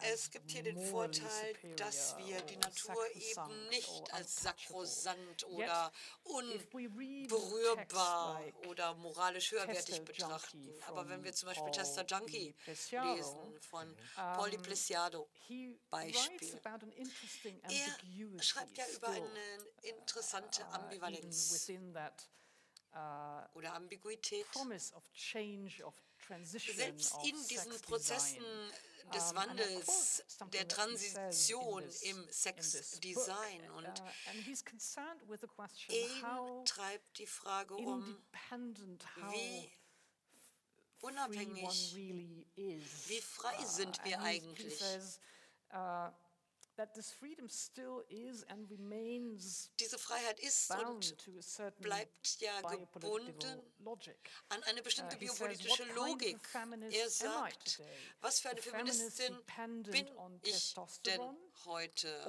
S3: es gibt hier den Vorteil, dass wir die Natur eben nicht als sakrosant oder unberührbar oder moralisch höherwertig betrachten. Aber wenn wir zum Beispiel Tester Junkie lesen von Paul Di Plessiado, Beispiel, er schreibt ja über eine interessante Ambivalenz. uh, oder Ambiguität. Selbst in diesen Prozessen des Wandels, der Transition im Sexdesign. Und ihn treibt die Frage um, wie unabhängig, wie frei uh, sind wir eigentlich? Diese Freiheit ist und bleibt ja gebunden an eine bestimmte uh, biopolitische Logik. Er sagt, was für eine Feministin bin ich denn heute?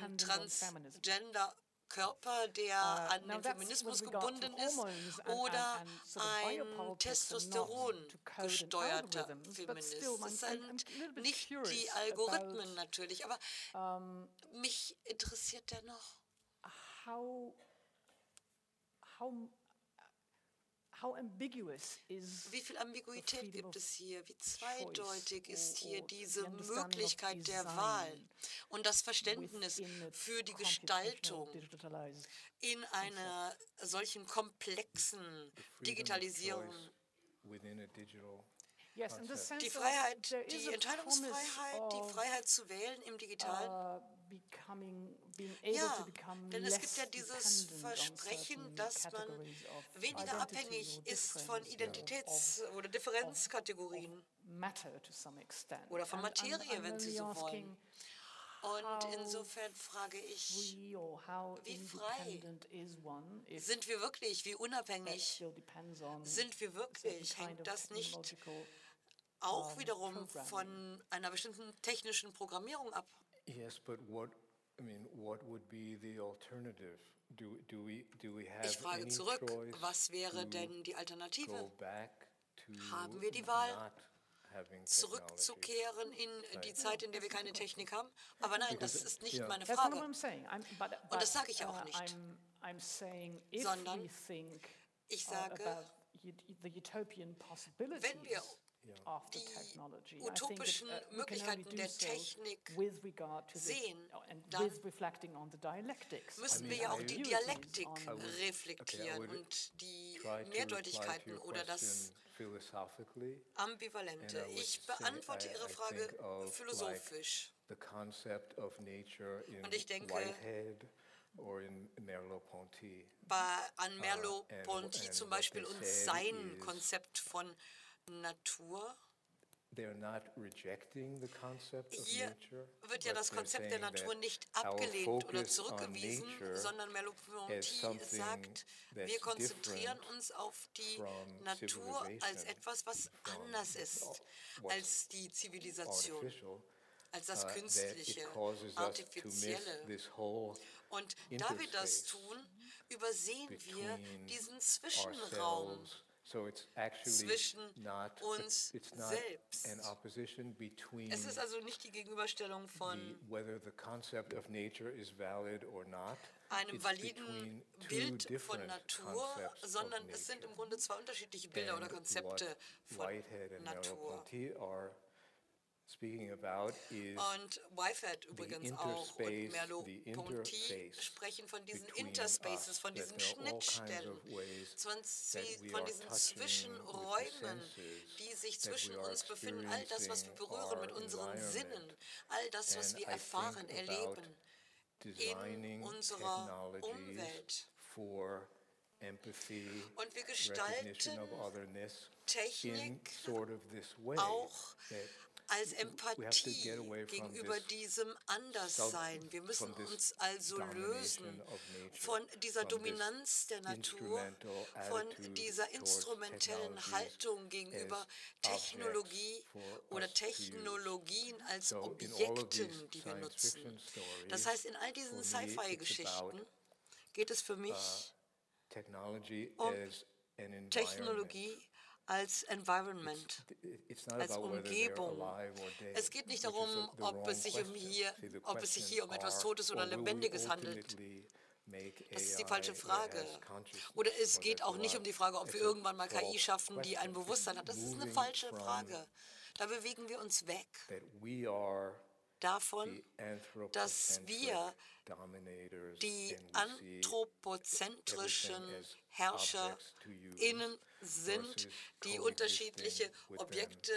S3: Ein Transgender Körper, der uh, an den Feminismus gebunden ist, oder ein Testosteron gesteuerter Feminist. Das sind nicht die Algorithmen natürlich, aber mich interessiert dennoch, Wie viel Ambiguität gibt es hier? Wie zweideutig ist hier diese Möglichkeit der Wahl und das Verständnis für die Gestaltung in einer solchen komplexen Digitalisierung? Die Freiheit, die Entscheidungsfreiheit, die Freiheit zu wählen im Digitalen. Ja, denn es gibt ja dieses Versprechen, dass man weniger abhängig ist von Identitäts- oder Differenzkategorien oder von Materie, wenn Sie so wollen. Und insofern frage ich, wie frei sind wir wirklich, wie unabhängig sind wir wirklich? Hängt das nicht auch wiederum von einer bestimmten technischen Programmierung ab?
S2: Yes, but what I mean, what would be the alternative? Do, do we, do we have
S3: ich frage zurück, was wäre denn die Alternative? Haben wir die Wahl, zurückzukehren in die Zeit, in der wir keine Technik haben? Aber nein, das ist nicht meine Frage. Und das sage ich auch nicht. Sondern ich sage, wenn wir die utopischen uh, Möglichkeiten der Technik sehen, dann müssen wir ja auch die Dialektik reflektieren und die Mehrdeutigkeiten oder das Ambivalente. Ich beantworte Ihre Frage philosophisch. Und ich denke, bei, an Merleau-Ponty uh, zum Beispiel und sein Konzept von Natur.
S2: Hier
S3: wird ja das Konzept der Natur nicht abgelehnt oder zurückgewiesen, sondern Merleau-Ponty sagt, wir konzentrieren uns auf die Natur als etwas, was anders ist als die Zivilisation, als das uh, Künstliche, Artifizielle. Und da wir das tun, übersehen wir diesen Zwischenraum
S2: So it's
S3: zwischen uns selbst. es ist also nicht die Gegenüberstellung von einem validen Bild von Natur, sondern es sind im Grunde zwei unterschiedliche Bilder oder Konzepte von Natur. Und Whitehead übrigens auch und Merleau-Ponty sprechen von diesen Interspaces, von diesen Schnittstellen, von diesen Zwischenräumen, die sich zwischen uns befinden, all das, was wir berühren mit unseren Sinnen, all das, was wir erfahren, erleben in unserer Umwelt. Und wir gestalten Technik auch als Empathie gegenüber diesem Anderssein. Wir müssen uns also lösen von dieser Dominanz der Natur, von dieser instrumentellen Haltung gegenüber Technologie oder Technologien als Objekten, die wir nutzen. Das heißt, in all diesen Sci-Fi-Geschichten geht es für mich um Technologie als Environment, als Umgebung. Es geht nicht darum, ob es sich, um hier, ob es sich hier um etwas Totes oder Lebendiges handelt. Das ist die falsche Frage. Oder es geht auch nicht um die Frage, ob wir irgendwann mal KI schaffen, die ein Bewusstsein hat. Das ist eine falsche Frage. Da bewegen wir uns weg davon, dass wir die anthropozentrischen HerrscherInnen sind, die unterschiedliche Objekte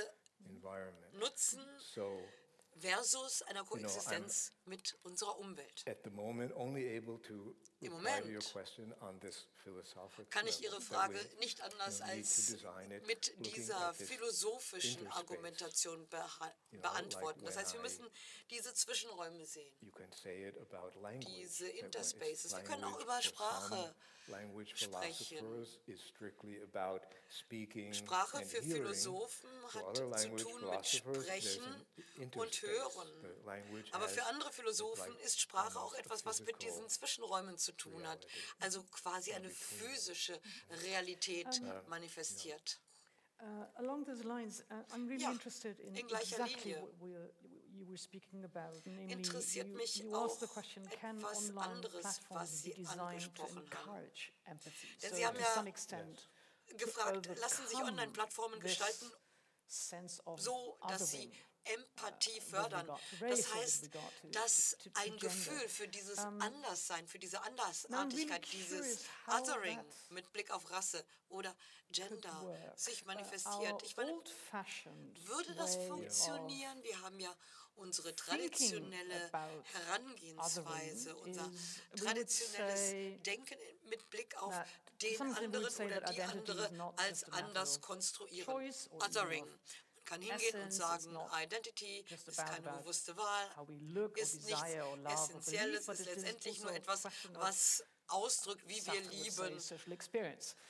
S3: nutzen versus einer Koexistenz mit unserer Umwelt. Im Moment kann ich Ihre Frage nicht anders als mit dieser philosophischen Argumentation beantworten. Das heißt, wir müssen diese Zwischenräume sehen, diese Interspaces. Wir können auch über Sprache sprechen. Sprache für Philosophen hat zu tun mit Sprechen und Hören. Aber für andere Philosophen ist Sprache auch etwas, was mit diesen Zwischenräumen zu tun hat. Also quasi eine physische Realität manifestiert.
S1: Uh, along those lines, uh, I'm really
S3: ja,
S1: interested in,
S3: in exactly
S1: Linie. what we're,
S3: Interessiert mich auch etwas anderes, was Sie angesprochen haben. Denn Sie haben ja gefragt, lassen sich Online-Plattformen gestalten, so dass sie Empathie fördern. Das heißt, dass ein Gefühl für dieses Anderssein, für diese Andersartigkeit, dieses Othering mit Blick auf Rasse oder Gender sich uh, manifestiert. Ich meine, würde das funktionieren? Wir haben ja unsere traditionelle Herangehensweise, unser traditionelles Denken mit Blick auf den anderen oder die andere als anders konstruieren. Othering kann hingehen und sagen, Identity ist keine bewusste Wahl, ist nichts Essentielles, ist letztendlich nur etwas, was ausdrückt, wie wir lieben.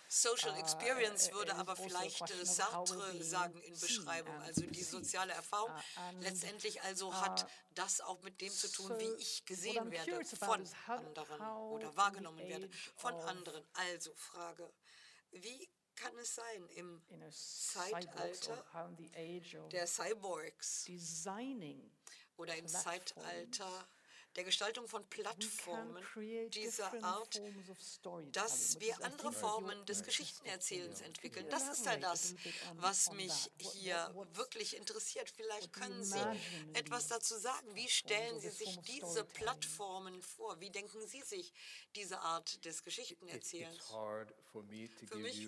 S3: Social Experience uh, würde aber vielleicht äh, Sartre sagen in Beschreibung, also die soziale Erfahrung. Uh, letztendlich also hat uh, das auch mit dem zu tun, wie ich gesehen werde von anderen oder wahrgenommen werde von anderen. Also Frage, wie kann es sein im Zeitalter der Cyborgs oder im Zeitalter der Gestaltung von Plattformen dieser Art, dass wir andere Formen des Geschichtenerzählens entwickeln. Das ist ja das, was mich hier wirklich interessiert. Vielleicht können Sie etwas dazu sagen. Wie stellen Sie sich diese Plattformen vor? Wie denken Sie sich diese Art des Geschichtenerzählens? Für mich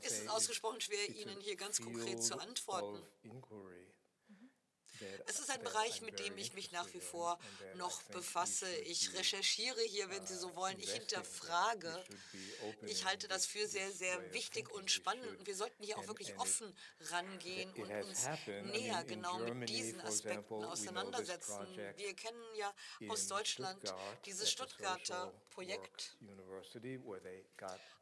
S3: ist es ausgesprochen schwer, Ihnen hier ganz konkret zu antworten. Es ist ein Bereich, mit dem ich mich nach wie vor noch befasse. Ich recherchiere hier, wenn Sie so wollen. Ich hinterfrage. Ich halte das für sehr, sehr wichtig und spannend. Und wir sollten hier auch wirklich offen rangehen und uns näher genau mit diesen Aspekten auseinandersetzen. Wir kennen ja aus Deutschland dieses Stuttgarter Projekt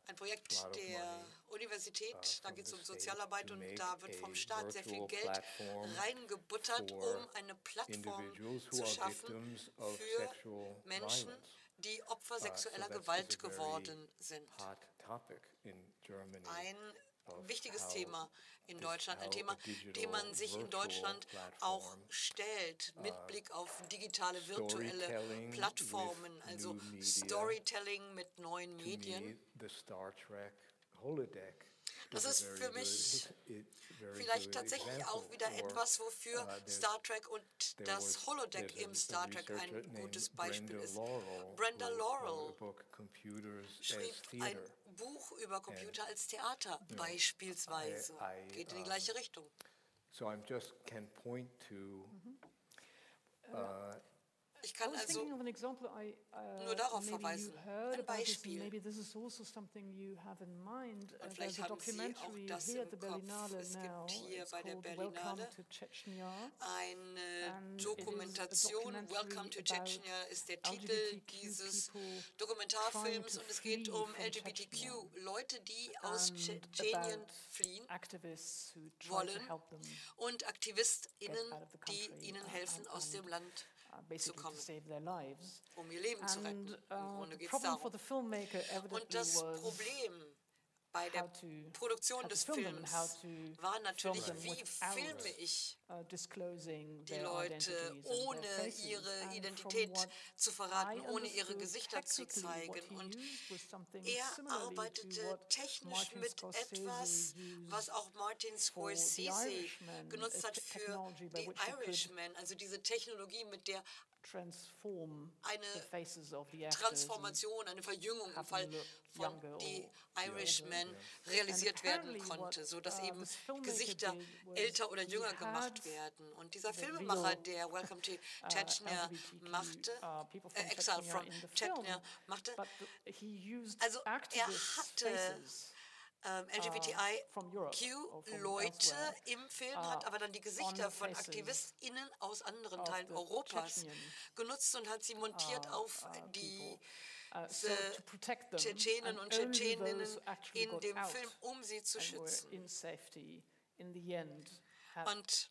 S3: ein Projekt der Universität, uh, da geht es um Sozialarbeit und da wird vom Staat sehr viel Geld reingebuttert, um eine Plattform zu schaffen für Menschen, die Opfer uh, sexueller Gewalt geworden sind. Ein wichtiges Thema in Deutschland, ein Thema, dem man sich in Deutschland auch stellt, mit uh, Blick auf digitale, virtuelle Plattformen, also Storytelling mit neuen Medien. Das ist für mich vielleicht tatsächlich auch wieder etwas, wofür uh, Star Trek und das Holodeck im Star Trek ein gutes Beispiel ist. Brenda Laurel schrieb ein Buch über Computer als Theater beispielsweise. Geht in die gleiche Richtung.
S2: So I just can point to mhm. uh,
S3: ich kann also uh, nur darauf verweisen. Ein Beispiel. Und vielleicht haben Sie auch das im Kopf. Es gibt hier bei der Berlinale eine Dokumentation. Welcome to Chechnya ist der Titel dieses Dokumentarfilms und es geht um LGBTQ-Leute, die aus Tschetschenien fliehen wollen und AktivistInnen, die ihnen helfen, aus dem Land Uh, zu kommen, um ihr Leben zu retten. Im uh, Grunde geht es darum. Und das Problem bei der Produktion des Films war natürlich, wie filme ich uh, die Leute, ohne ihre Identität zu verraten, ohne ihre Gesichter zu zeigen. Und er arbeitete technisch mit etwas, was auch Martin Scorsese genutzt hat für The Irishman, also diese Technologie, mit der eine Transformation, eine Verjüngung im Fall von The Irishman realisiert werden konnte, sodass uh, eben Gesichter älter oder jünger gemacht werden. Und dieser Filmemacher, der Welcome to uh, Chechnya machte, äh, Exile from Chechnya machte, also er hatte ähm, LGBTIQ-Leute im Film, hat aber dann die Gesichter von AktivistInnen aus anderen Teilen Europas genutzt und hat sie montiert auf die Tschetschenen und Tschetscheninnen in dem Film, um sie zu schützen. Und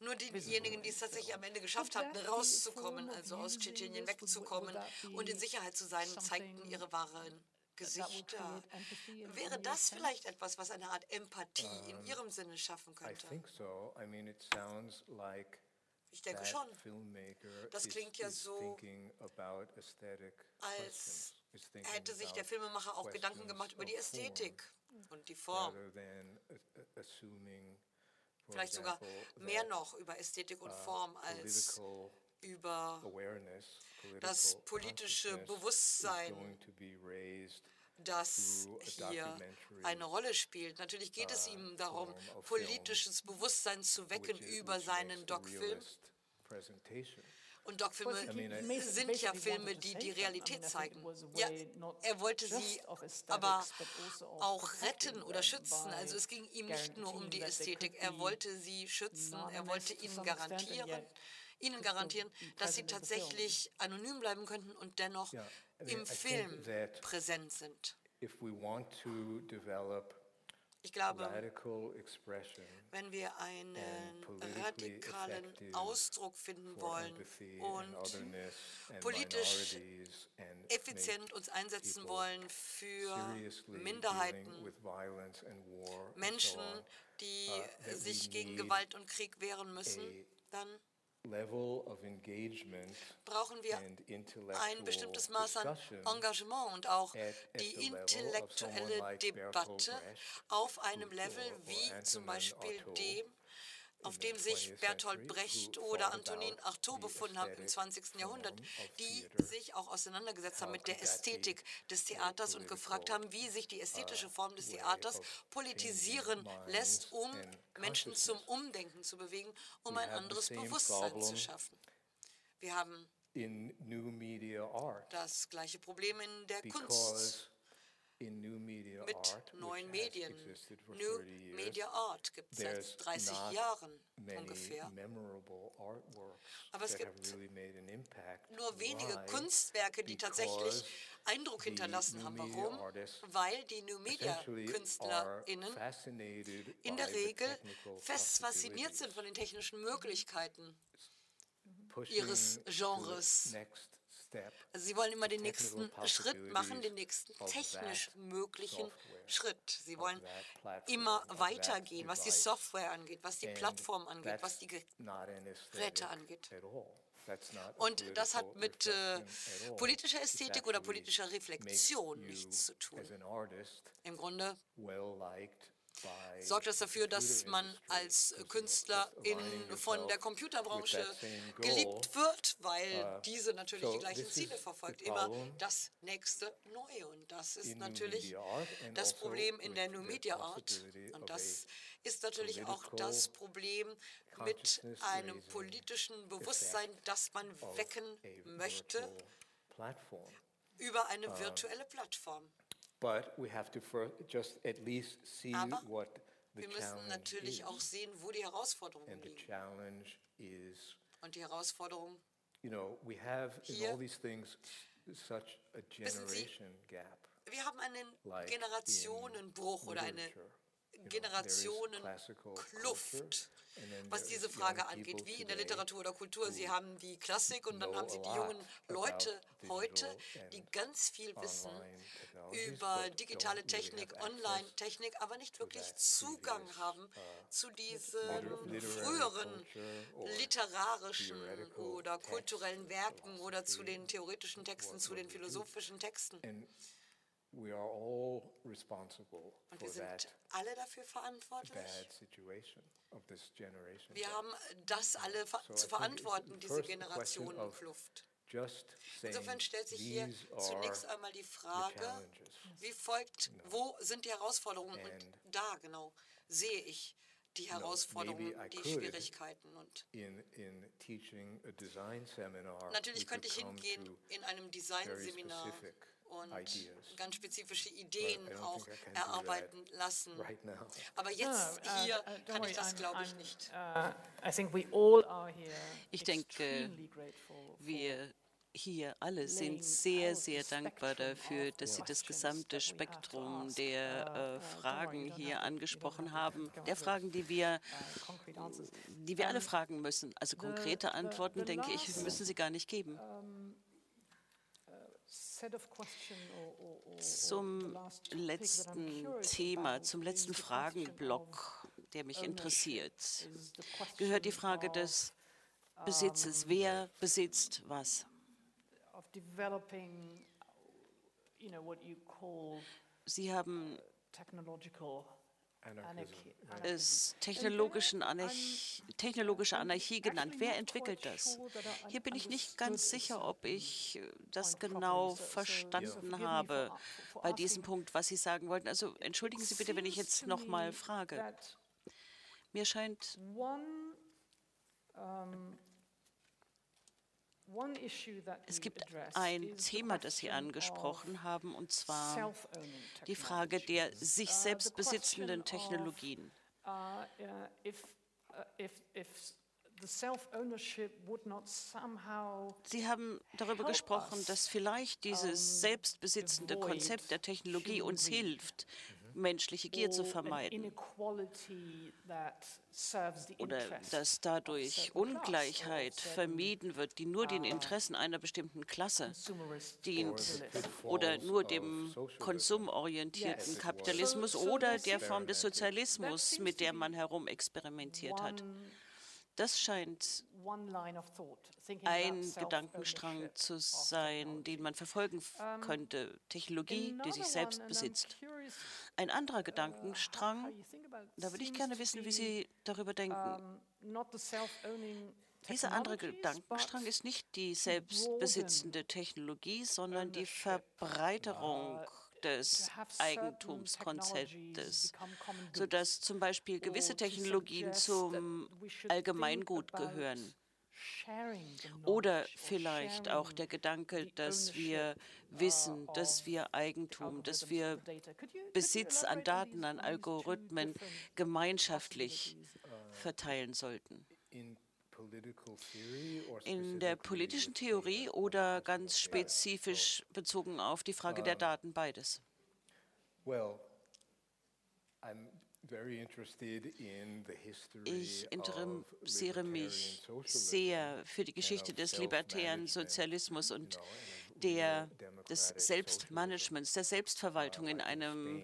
S3: nur diejenigen, die es tatsächlich am Ende geschafft hatten, rauszukommen, also aus Tschetschenien wegzukommen und in Sicherheit zu sein, zeigten ihre wahren Gesichter. Wäre das vielleicht etwas, was eine Art Empathie in Ihrem Sinne schaffen könnte? Ich denke schon. Das klingt ja so, als hätte sich der Filmemacher auch Gedanken gemacht über die Ästhetik und die Form. Vielleicht sogar mehr noch über Ästhetik und Form als über das politische Bewusstsein, das hier eine Rolle spielt. Natürlich geht es uh, ihm darum, politisches Bewusstsein zu wecken über seinen Doc-Film. Und Doc-Filme sind ja Filme, die die Realität zeigen. Ja, er wollte sie aber also auch retten oder schützen. Also es ging ihm nicht nur um die Ästhetik. Er wollte sie schützen. Er wollte ihnen garantieren, ihnen garantieren, dass sie tatsächlich anonym bleiben könnten und dennoch im Film präsent sind. Ich glaube, wenn wir einen radikalen Ausdruck finden wollen und politisch effizient uns einsetzen wollen für Minderheiten, Menschen, die uh, sich gegen Gewalt und Krieg wehren müssen, dann brauchen wir ein bestimmtes Maß an Engagement und auch die intellektuelle Debatte auf einem Level wie zum Beispiel dem, auf dem sich Bertolt Brecht oder Antonin Artaud befunden haben im 20. Jahrhundert, die sich auch auseinandergesetzt haben mit der Ästhetik des Theaters und gefragt haben, wie sich die ästhetische Form des Theaters politisieren lässt, um Menschen zum Umdenken zu bewegen, um ein anderes Bewusstsein zu schaffen. Wir haben das gleiche Problem in der Kunst mit neuen Medien. New Media Art gibt es seit 30 Jahren ungefähr. Aber es gibt nur wenige Kunstwerke, die tatsächlich Eindruck hinterlassen haben. Warum? Weil die New Media KünstlerInnen in der Regel fest fasziniert sind von den technischen Möglichkeiten ihres Genres. Also sie wollen immer den nächsten Schritt machen, den nächsten technisch möglichen Schritt. Sie wollen immer weitergehen, was die Software angeht, was die Plattform angeht, was die Geräte angeht. Und das hat mit äh, politischer Ästhetik oder politischer Reflexion nichts zu tun. Im Grunde sorgt das dafür, dass man als Künstler in, von der Computerbranche geliebt wird, weil uh, diese natürlich die gleichen Ziele verfolgt, immer das nächste Neue. Und das ist natürlich das also Problem in der New Media Art. Und das ist natürlich auch das Problem mit einem politischen Bewusstsein, das man wecken möchte über eine uh, virtuelle Plattform.
S2: But we have to first just at least see
S3: Aber
S2: what the
S3: wir müssen natürlich
S2: is.
S3: auch sehen, wo die Herausforderungen
S2: And the challenge is,
S3: Und die Herausforderung
S2: you know, we have in all these things such a generation gap.
S3: Wir haben einen like Generationenbruch oder eine Generationenkluft, was diese Frage angeht, wie in der Literatur oder Kultur. Sie haben die Klassik und dann haben Sie die jungen Leute heute, die ganz viel wissen über digitale Technik, Online-Technik, aber nicht wirklich Zugang haben uh, zu diesen früheren literarischen oder kulturellen Werken oder zu den theoretischen Texten, zu den philosophischen Texten.
S2: We are all responsible
S3: Und wir sind alle dafür verantwortlich. Wir haben das alle zu verantworten, diese Generationenkluft. Insofern stellt sich hier zunächst einmal die Frage, wie folgt, wo sind die Herausforderungen? Und da genau sehe ich die Herausforderungen, die Schwierigkeiten. Und natürlich könnte ich hingehen in einem Designseminar und ganz spezifische Ideen auch erarbeiten lassen. Aber jetzt hier kann ich das, glaube ich, nicht.
S1: Uh,
S10: ich denke, wir hier alle sind sehr, sehr dankbar dafür, dass Sie das gesamte Spektrum der äh, Fragen hier angesprochen haben, der Fragen, die wir, die wir alle fragen müssen. Also konkrete Antworten, denke ich, müssen Sie gar nicht geben. Zum letzten Thema, zum letzten Fragenblock, der mich interessiert, gehört die Frage des Besitzes. Wer besitzt was? Sie haben es technologischen Anarch technologische Anarchie genannt. Wer entwickelt das? Hier bin ich nicht ganz sicher, ob ich das genau verstanden habe bei diesem Punkt, was Sie sagen wollten. Also entschuldigen Sie bitte, wenn ich jetzt noch mal frage. Mir scheint es gibt ein Thema, das Sie angesprochen haben, und zwar die Frage der sich selbst besitzenden Technologien. Uh, uh, Sie haben darüber gesprochen, dass vielleicht dieses selbstbesitzende Konzept der Technologie uns hilft, menschliche Gier zu vermeiden. Oder dass dadurch Ungleichheit vermieden wird, die nur den uh, Interessen einer bestimmten Klasse dient oder nur dem konsumorientierten Kapitalismus oder der Form des Sozialismus, mit der man herumexperimentiert hat. Das scheint ein Gedankenstrang zu sein, den man verfolgen könnte. Technologie, die sich selbst besitzt. Ein anderer uh, Gedankenstrang, da würde ich gerne wissen, wie Sie darüber denken. Dieser andere Gedankenstrang ist nicht die selbstbesitzende Technologie, sondern die Verbreiterung uh, des Eigentumskonzeptes, sodass zum Beispiel gewisse Technologien zum Allgemeingut gehören. Oder vielleicht auch der Gedanke, dass wir Wissen, dass wir Eigentum, dass wir Besitz an Daten, an Algorithmen gemeinschaftlich verteilen sollten. In der politischen Theorie oder ganz spezifisch bezogen auf die Frage der Daten, beides? Ich interessiere mich sehr für die Geschichte des libertären Sozialismus und der, des Selbstmanagements, der Selbstverwaltung in einem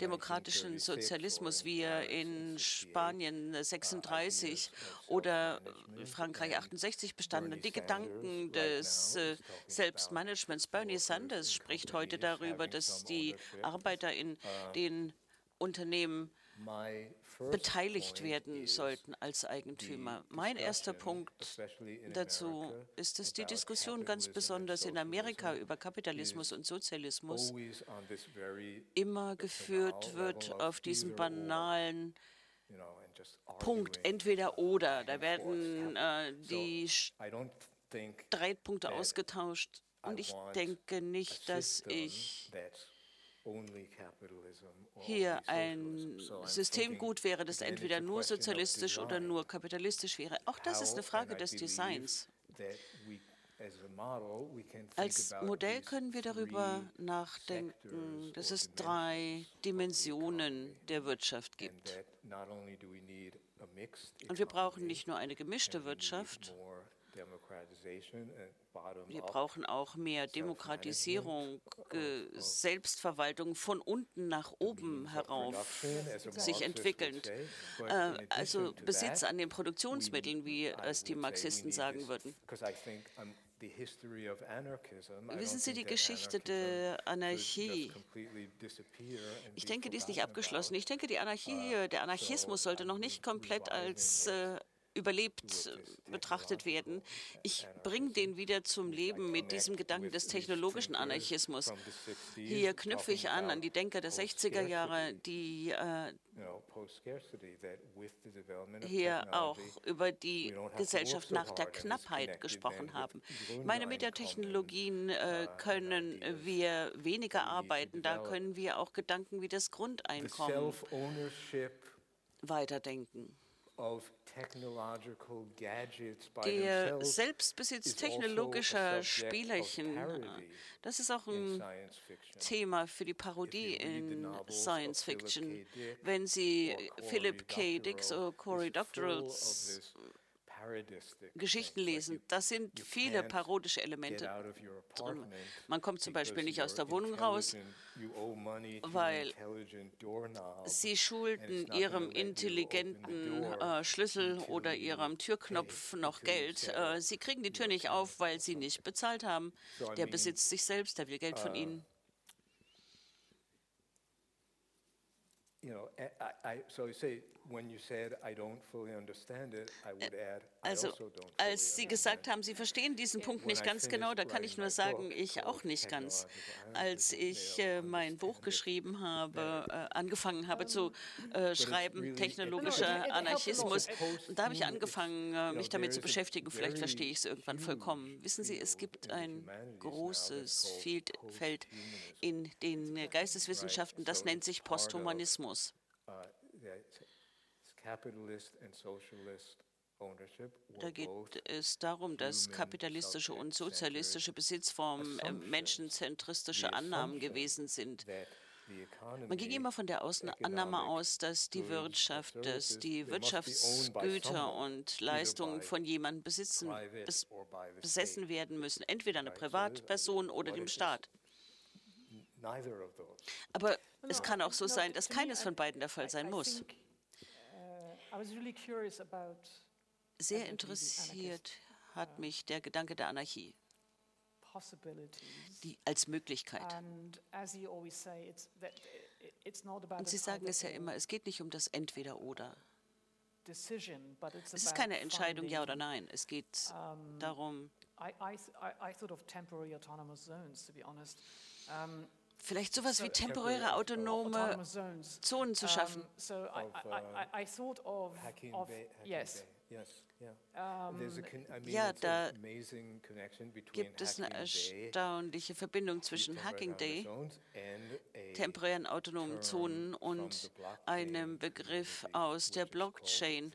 S10: demokratischen Sozialismus, wie er in Spanien 36 oder Frankreich 68 bestanden. Die Gedanken des äh, Selbstmanagements. Bernie Sanders spricht heute darüber, dass die Arbeiter in den Unternehmen beteiligt werden sollten als Eigentümer. Mein erster Punkt dazu ist, dass die Diskussion ganz besonders in Amerika über Kapitalismus und Sozialismus immer geführt wird auf diesem banalen Punkt, entweder oder. Da werden äh, die Streitpunkte ausgetauscht. Und ich denke nicht, dass ich hier ein System gut wäre, das entweder nur sozialistisch oder nur kapitalistisch wäre. Auch das ist eine Frage des Designs. Als Modell können wir darüber nachdenken, dass es drei Dimensionen der Wirtschaft gibt. Und wir brauchen nicht nur eine gemischte Wirtschaft, wir brauchen auch mehr Demokratisierung, äh, Selbstverwaltung von unten nach oben herauf sich entwickelnd. Äh, also Besitz an den Produktionsmitteln, wie es die Marxisten sagen würden. Wissen Sie die Geschichte der Anarchie? Ich denke, die ist nicht abgeschlossen. Ich denke, die Anarchie, der Anarchismus sollte noch nicht komplett als äh, überlebt betrachtet werden. Ich bringe den wieder zum Leben mit diesem Gedanken des technologischen Anarchismus. Hier knüpfe ich an an die Denker der 60er Jahre, die äh, hier auch über die Gesellschaft nach der Knappheit gesprochen haben. Ich meine, mit der Technologien äh, können wir weniger arbeiten, da können wir auch Gedanken wie das Grundeinkommen weiterdenken. Der Selbstbesitz technologischer Spielerchen, das ist auch ein Thema für die Parodie in Science Fiction. Wenn Sie Philip K. Dix oder Cory Doctorow's Geschichten lesen. Das sind viele parodische Elemente drin. Man kommt zum Beispiel nicht aus der Wohnung raus, weil sie schulden ihrem intelligenten äh, Schlüssel oder ihrem Türknopf noch Geld. Äh, sie kriegen die Tür nicht auf, weil sie nicht bezahlt haben. Der besitzt sich selbst, der will Geld von ihnen.
S2: You know, I, I, so I say when you said I don't fully understand it, I would add I
S10: also,
S2: also don't.
S10: Als Sie gesagt haben, Sie verstehen diesen Punkt nicht ganz genau, da kann ich nur sagen, ich auch nicht ganz. Als ich äh, mein Buch geschrieben habe, äh, angefangen habe zu äh, schreiben, technologischer Anarchismus, da habe ich angefangen, äh, mich damit zu beschäftigen. Vielleicht verstehe ich es irgendwann vollkommen. Wissen Sie, es gibt ein großes Feld in den Geisteswissenschaften, das nennt sich Posthumanismus. Da geht es darum, dass kapitalistische und sozialistische Besitzformen äh, menschenzentristische Annahmen gewesen sind. Man ging immer von der Annahme aus, dass die Wirtschaft, dass die Wirtschaftsgüter und Leistungen von jemandem besitzen, besessen werden müssen, entweder einer Privatperson oder dem Staat. Aber es kann auch so sein, dass keines von beiden der Fall sein muss. Sehr interessiert hat mich der Gedanke der Anarchie die als Möglichkeit. Und Sie sagen es ja immer, es geht nicht um das Entweder-Oder. Es ist keine Entscheidung, ja oder nein. Es geht darum, vielleicht sowas wie temporäre autonome Zonen zu schaffen. Ja, da gibt es eine erstaunliche Verbindung zwischen Hacking Day, temporären autonomen Zonen und einem Begriff aus der Blockchain,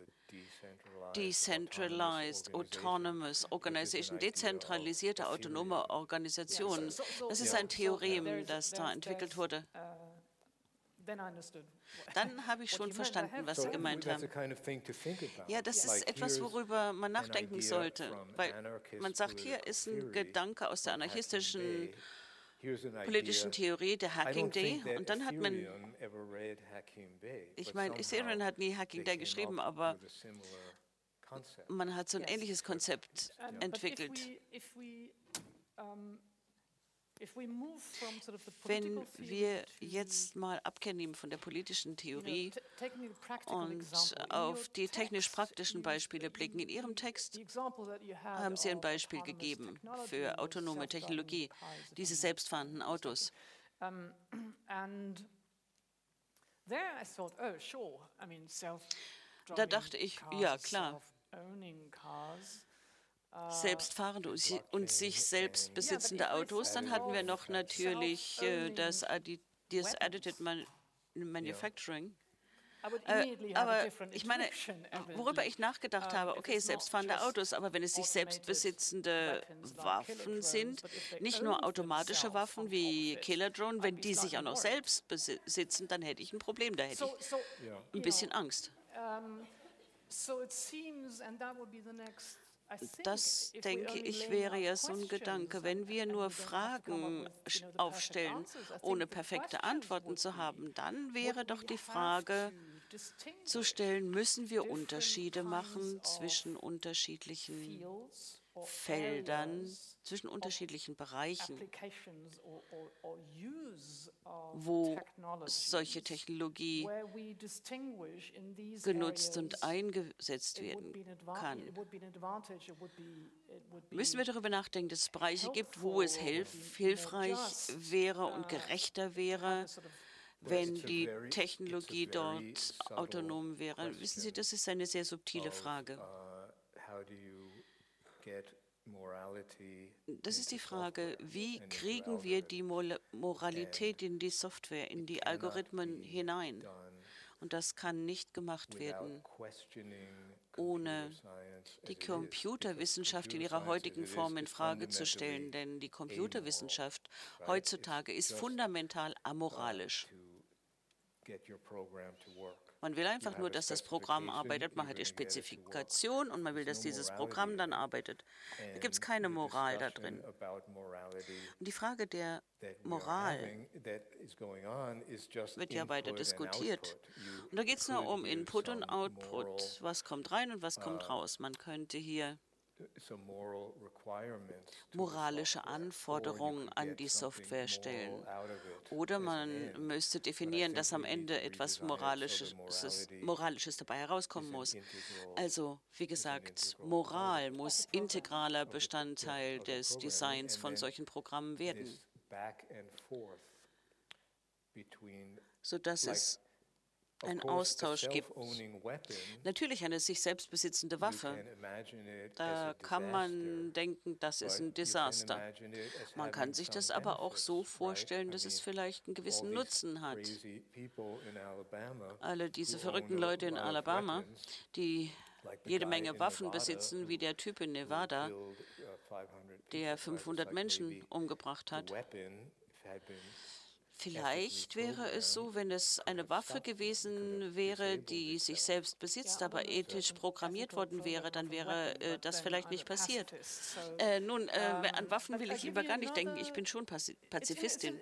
S10: Decentralized Autonomous Organization, dezentralisierte autonome Organisation. Das ist ein Theorem, das da entwickelt wurde. Dann habe ich schon verstanden, was Sie gemeint haben. Ja, das ist etwas, worüber man nachdenken sollte, weil man sagt, hier ist ein Gedanke aus der anarchistischen politischen Theorie, der Hacking Day. Und dann hat man, ich meine, Ethereum hat nie Hacking Day geschrieben, aber man hat so ein ähnliches Konzept entwickelt. Wenn wir jetzt mal Abkehr nehmen von der politischen Theorie und auf die technisch-praktischen Beispiele blicken, in Ihrem Text haben Sie ein Beispiel gegeben für autonome Technologie, diese selbstfahrenden Autos. Da dachte ich, ja klar, selbstfahrende und sich selbst besitzende Autos. Dann hatten wir noch natürlich äh, das, Addi das Additive Man Manufacturing. Äh, aber ich meine, worüber ich nachgedacht habe, okay, selbstfahrende Autos, aber wenn es sich selbstbesitzende Waffen sind, nicht nur automatische Waffen wie Killer Drone, wenn die sich auch noch selbst besitzen, dann hätte ich ein Problem, da hätte ich ein bisschen Angst. Das, denke ich, wäre ja so ein Gedanke. Wenn wir nur Fragen aufstellen, ohne perfekte Antworten zu haben, dann wäre doch die Frage zu stellen, müssen wir Unterschiede machen zwischen unterschiedlichen Feldern, zwischen unterschiedlichen Bereichen, wo solche Technologie genutzt und eingesetzt werden kann. Müssen wir darüber nachdenken, dass es Bereiche gibt, wo es hilf hilfreich wäre und gerechter wäre, wenn die Technologie dort autonom wäre. Wissen Sie, das ist eine sehr subtile Frage. Das ist die Frage, wie kriegen wir die Moralität in die Software, in die Algorithmen hinein? Und das kann nicht gemacht werden, ohne die Computerwissenschaft in ihrer heutigen Form in Frage zu stellen. Denn die Computerwissenschaft heutzutage ist fundamental amoralisch. Man will einfach nur, dass das Programm arbeitet. Man hat die Spezifikation und man will, dass dieses Programm dann arbeitet. Da gibt es keine Moral da drin. Und die Frage der Moral wird ja weiter diskutiert. Und da geht es nur um Input und Output. Was kommt rein und was kommt raus? Man könnte hier moralische Anforderungen an die Software stellen. Oder man müsste definieren, dass am Ende etwas Moralisches, Moralisches dabei herauskommen muss. Also, wie gesagt, Moral muss integraler Bestandteil des Designs von solchen Programmen werden, sodass es einen Austausch gibt. Natürlich eine sich selbst besitzende Waffe. Da kann man denken, das ist ein Desaster. Man kann sich das aber auch so vorstellen, dass es vielleicht einen gewissen Nutzen hat. Alle diese verrückten Leute in Alabama, die jede Menge Waffen besitzen, wie der Typ in Nevada, der 500 Menschen umgebracht hat. Vielleicht wäre es so, wenn es eine Waffe gewesen wäre, die sich selbst besitzt, aber ethisch programmiert worden wäre, dann wäre äh, das vielleicht nicht passiert. Äh, nun, äh, an Waffen will ich lieber gar nicht denken. Ich bin schon Pazifistin.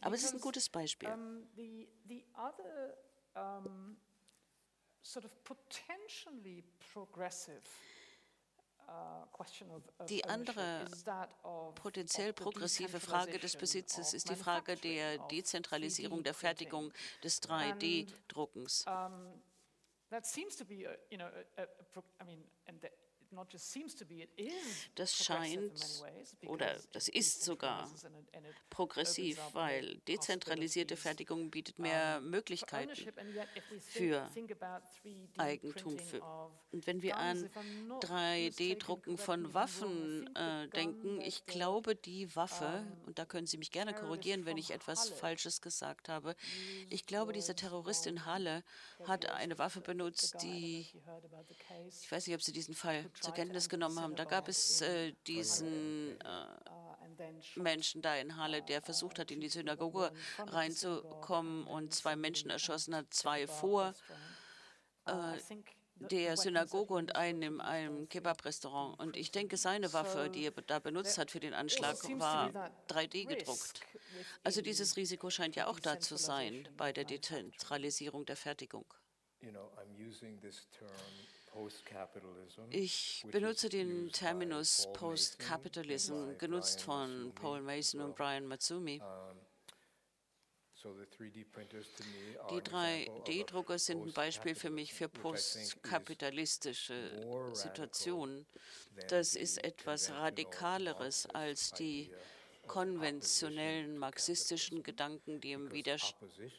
S10: Aber es ist ein gutes Beispiel. sort of potentially progressive die andere potenziell progressive Frage des Besitzes ist die Frage der Dezentralisierung der Fertigung des 3D-Druckens. Das scheint oder das ist sogar progressiv, weil dezentralisierte Fertigung bietet mehr Möglichkeiten für Eigentum. Für, und wenn wir an 3D-Drucken von Waffen äh, denken, ich glaube, die Waffe, und da können Sie mich gerne korrigieren, wenn ich etwas Falsches gesagt habe, ich glaube, dieser Terrorist in Halle hat eine Waffe benutzt, die, ich weiß nicht, ob Sie diesen Fall zur Kenntnis genommen haben. Da gab es äh, diesen äh, Menschen da in Halle, der versucht hat, in die Synagoge reinzukommen und zwei Menschen erschossen hat, zwei vor. Äh, der Synagoge und einen in einem Kebab-Restaurant. Und ich denke, seine Waffe, die er da benutzt hat für den Anschlag, war 3D gedruckt. Also dieses Risiko scheint ja auch da zu sein bei der Dezentralisierung der Fertigung. Ich benutze den Terminus Post-Capitalism, genutzt von Paul Mason und Brian Matsumi. Die 3D-Drucker sind ein Beispiel für mich für postkapitalistische Situationen. Das ist etwas Radikaleres als die konventionellen marxistischen Gedanken, die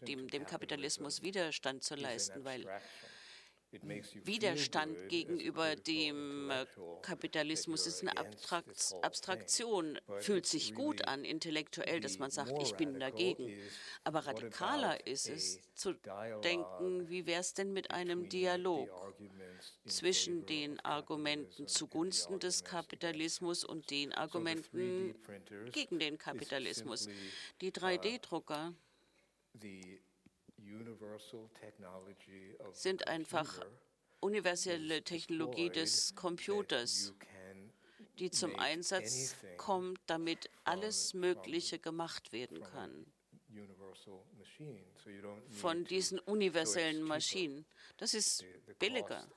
S10: dem, dem Kapitalismus Widerstand zu leisten, weil Widerstand gegenüber dem äh, Kapitalismus ist eine Abstraktion, fühlt sich gut an, intellektuell, dass man sagt, ich bin dagegen. Aber radikaler ist es zu denken, wie wäre es denn mit einem Dialog zwischen den Argumenten zugunsten des Kapitalismus und den Argumenten gegen den Kapitalismus. Die 3D-Drucker sind einfach universelle Technologie des Computers, die zum Einsatz kommt, damit alles Mögliche gemacht werden kann von diesen universellen Maschinen. Das ist billiger.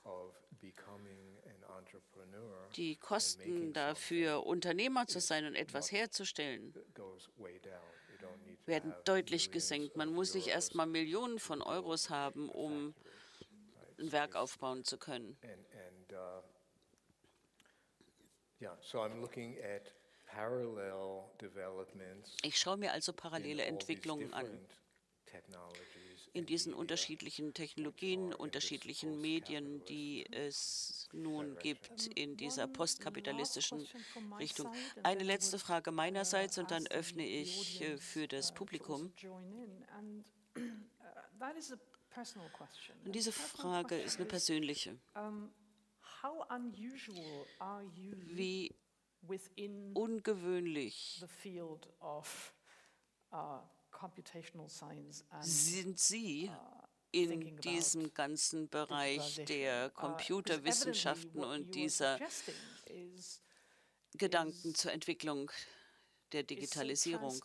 S10: Die Kosten dafür, Unternehmer zu sein und etwas herzustellen, werden deutlich gesenkt. Man muss nicht erst mal Millionen von Euros haben, um ein Werk aufbauen zu können. Ich schaue mir also parallele Entwicklungen an in diesen unterschiedlichen Technologien, unterschiedlichen Medien, die es nun gibt in dieser postkapitalistischen Richtung. Eine letzte Frage meinerseits und dann öffne ich äh, für das Publikum. Und diese Frage ist eine persönliche. Wie ungewöhnlich sind Sie uh, in diesem ganzen Bereich der uh, Computerwissenschaften und dieser Gedanken zur Entwicklung der Digitalisierung,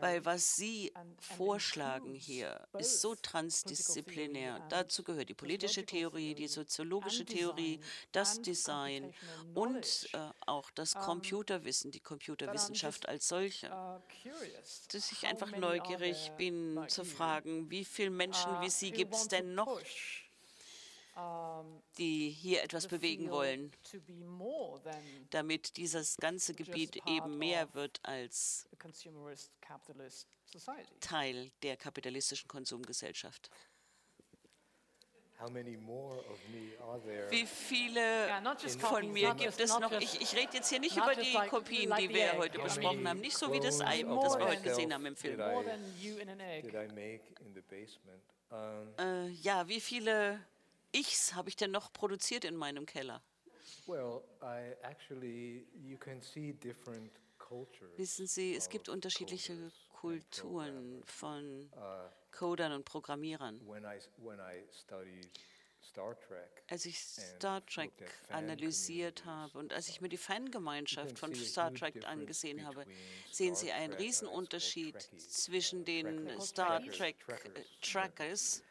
S10: weil was Sie vorschlagen hier ist so transdisziplinär. Dazu gehört die politische Theorie, die soziologische Theorie, das Design und äh, auch das Computerwissen, die Computerwissenschaft als solche.
S1: Uh,
S10: Dass ich einfach neugierig bin zu fragen, wie viele Menschen
S1: Uh,
S10: wie Sie gibt es denn noch? Die hier etwas bewegen wollen, damit dieses ganze Gebiet eben mehr wird als Teil der kapitalistischen Konsumgesellschaft. Wie viele von mir gibt es noch? Ich, ich rede jetzt hier nicht über die Kopien, die wir heute besprochen haben, nicht so wie das Ei, das wir heute gesehen haben im Film. Äh, ja, wie viele Ichs habe ich denn noch produziert in meinem Keller? Wissen Sie, es gibt unterschiedliche Kulturen von
S2: Uh,
S10: Codern und Programmierern. Als ich Star Trek analysiert habe und als ich mir die Fangemeinschaft von Star Trek angesehen habe, sehen Sie einen Riesenunterschied zwischen den Star Trek äh, Trackers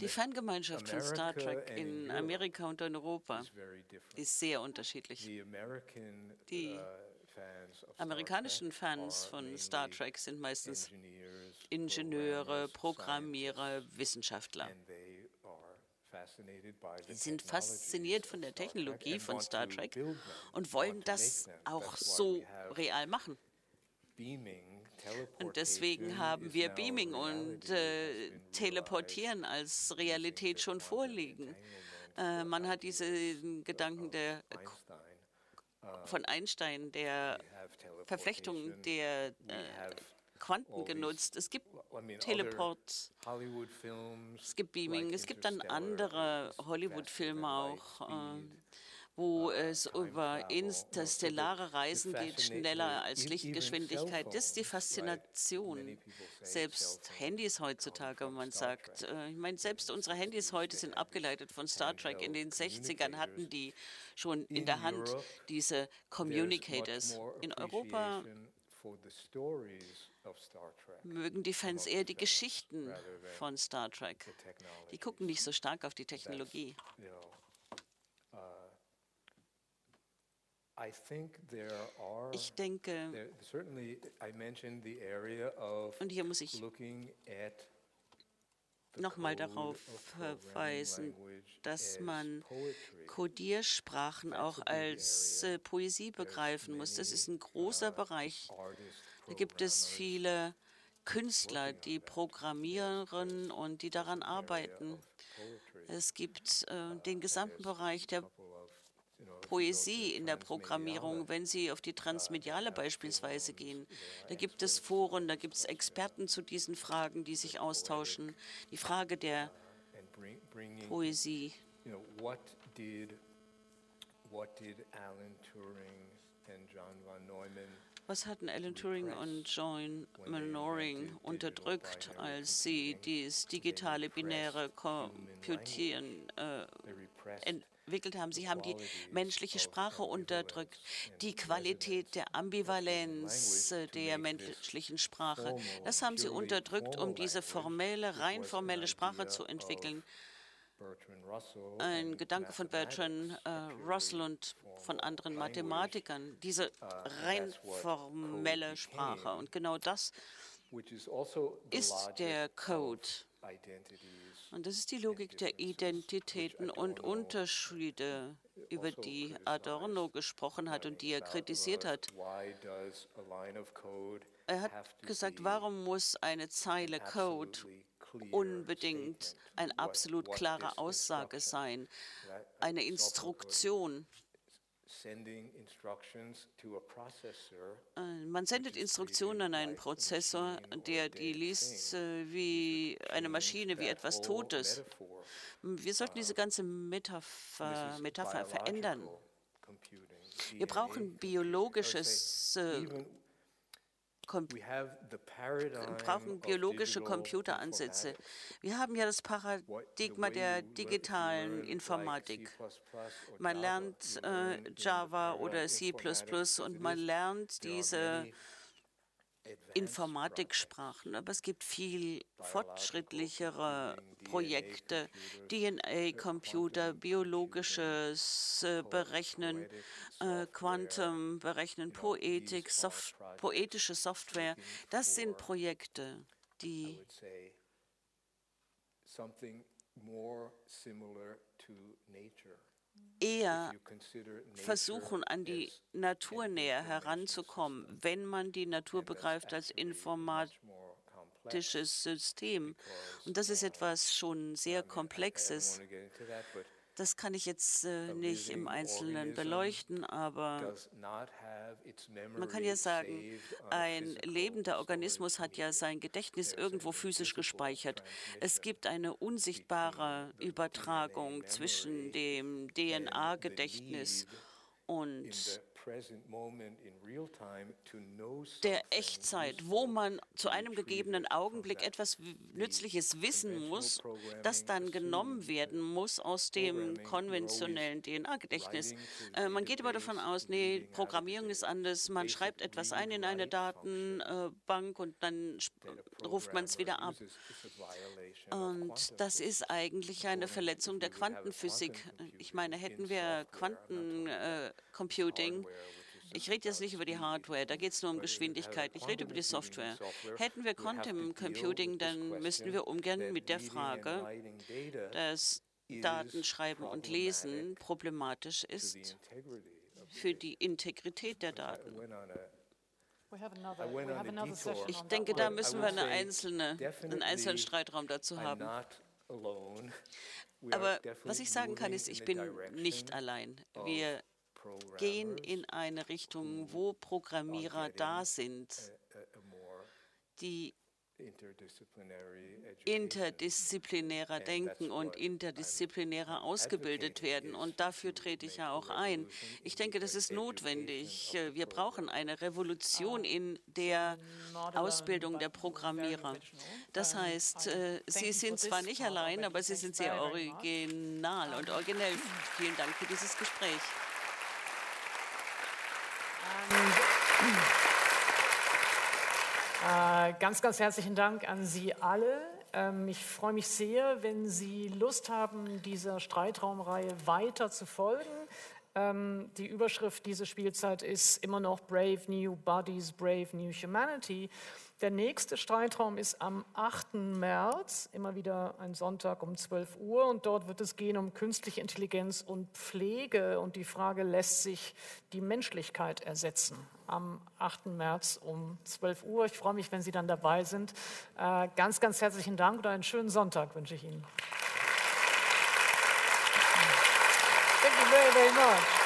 S10: die Fangemeinschaft von Star Trek in Amerika und in Europa ist sehr unterschiedlich. Die amerikanischen Fans von Star Trek sind meistens Ingenieure, Programmierer, Wissenschaftler. Sie sind fasziniert von der Technologie von Star Trek und wollen das auch so real machen. Und deswegen haben wir Beaming und äh, Teleportieren als Realität schon vorliegen. Äh, man hat diesen Gedanken der, von Einstein, der Verflechtung der äh, Quanten genutzt. Es gibt Teleport, es gibt Beaming, es gibt dann andere Hollywood-Filme auch. Äh, wo es über interstellare Reisen geht, schneller als Lichtgeschwindigkeit. Das ist die Faszination. Selbst Handys heutzutage, man sagt, äh, ich meine, selbst unsere Handys heute sind abgeleitet von Star Trek. In den 60ern hatten die schon in der Hand diese Communicators. In Europa mögen die Fans eher die Geschichten von Star Trek. Die gucken nicht so stark auf die Technologie. Ich denke, und hier muss ich nochmal darauf verweisen, dass man Codiersprachen auch als äh, Poesie begreifen muss. Das ist ein großer Bereich. Da gibt es viele Künstler, die programmieren und die daran arbeiten. Es gibt äh, den gesamten Bereich der Poesie in der Programmierung, wenn Sie auf die Transmediale beispielsweise gehen. Da gibt es Foren, da gibt es Experten zu diesen Fragen, die sich austauschen. Die Frage der Poesie. Was hatten Alan Turing und John Manoring unterdrückt, als sie das digitale binäre Computieren äh, entwickelt haben. Sie haben die menschliche Sprache unterdrückt, die Qualität der Ambivalenz äh, der menschlichen Sprache. Das haben sie unterdrückt, um diese formelle, rein formelle Sprache zu entwickeln. Ein Gedanke von Bertrand äh, Russell und von anderen Mathematikern, diese rein formelle Sprache. Und genau das ist der Code. Und das ist die Logik der Identitäten und Unterschiede, über die Adorno gesprochen hat und die er kritisiert hat. Er hat gesagt, warum muss eine Zeile Code unbedingt eine absolut klare Aussage sein, eine Instruktion. Äh, man sendet Instruktionen an einen Prozessor, der die liest äh, wie eine Maschine, wie etwas Totes. Wir sollten diese ganze Metapher, Metapher verändern. Wir brauchen biologisches äh, brauchen biologische Computeransätze. Wir haben ja das Paradigma der digitalen Informatik. Man lernt äh, Java oder C und man lernt diese Informatiksprachen, aber es gibt viel fortschrittlichere Projekte, DNA-Computer, biologisches äh, Berechnen, äh, Quantum Berechnen, Poetik, Soft poetische Software. Das sind Projekte, die eher versuchen, an die Natur näher heranzukommen, wenn man die Natur begreift als informatisches System. Und das ist etwas schon sehr Komplexes. Das kann ich jetzt äh, nicht im Einzelnen beleuchten, aber man kann ja sagen, ein lebender Organismus hat ja sein Gedächtnis irgendwo physisch gespeichert. Es gibt eine unsichtbare Übertragung zwischen dem DNA-Gedächtnis und der Echtzeit, wo man zu einem gegebenen Augenblick etwas Nützliches wissen muss, das dann genommen werden muss aus dem konventionellen DNA-Gedächtnis. Äh, man geht immer davon aus, nee, Programmierung ist anders, man schreibt etwas ein in eine Datenbank und dann ruft man es wieder ab. Und das ist eigentlich eine Verletzung der Quantenphysik. Ich meine, hätten wir Quantencomputing, ich rede jetzt nicht über die Hardware, da geht es nur um Geschwindigkeit. Ich rede über die Software. Hätten wir Quantum Computing, dann müssten wir umgehen mit der Frage, dass Datenschreiben und Lesen problematisch ist für die Integrität der Daten. Ich denke, da müssen wir eine einzelne, einen einzelnen Streitraum dazu haben. Aber was ich sagen kann, ist, ich bin nicht allein. Wir gehen in eine Richtung, wo Programmierer da sind, die interdisziplinärer denken und interdisziplinärer ausgebildet werden. Und dafür trete ich ja auch ein. Ich denke, das ist notwendig. Wir brauchen eine Revolution in der Ausbildung der Programmierer. Das heißt, äh, sie sind zwar nicht allein, aber sie sind sehr original und originell. Vielen Dank für dieses Gespräch.
S1: Äh, ganz, ganz herzlichen Dank an Sie alle. Ähm, ich freue mich sehr, wenn Sie Lust haben, dieser Streitraumreihe weiter zu folgen. Ähm, die Überschrift dieser Spielzeit ist immer noch Brave New Bodies, Brave New Humanity. Der nächste Streitraum ist am 8. März, immer wieder ein Sonntag um 12 Uhr. Und dort wird es gehen um künstliche Intelligenz und Pflege. Und die Frage, lässt sich die Menschlichkeit ersetzen? Am 8. März um 12 Uhr. Ich freue mich, wenn Sie dann dabei sind. Äh, ganz, ganz herzlichen Dank und einen schönen Sonntag wünsche ich Ihnen. Very much.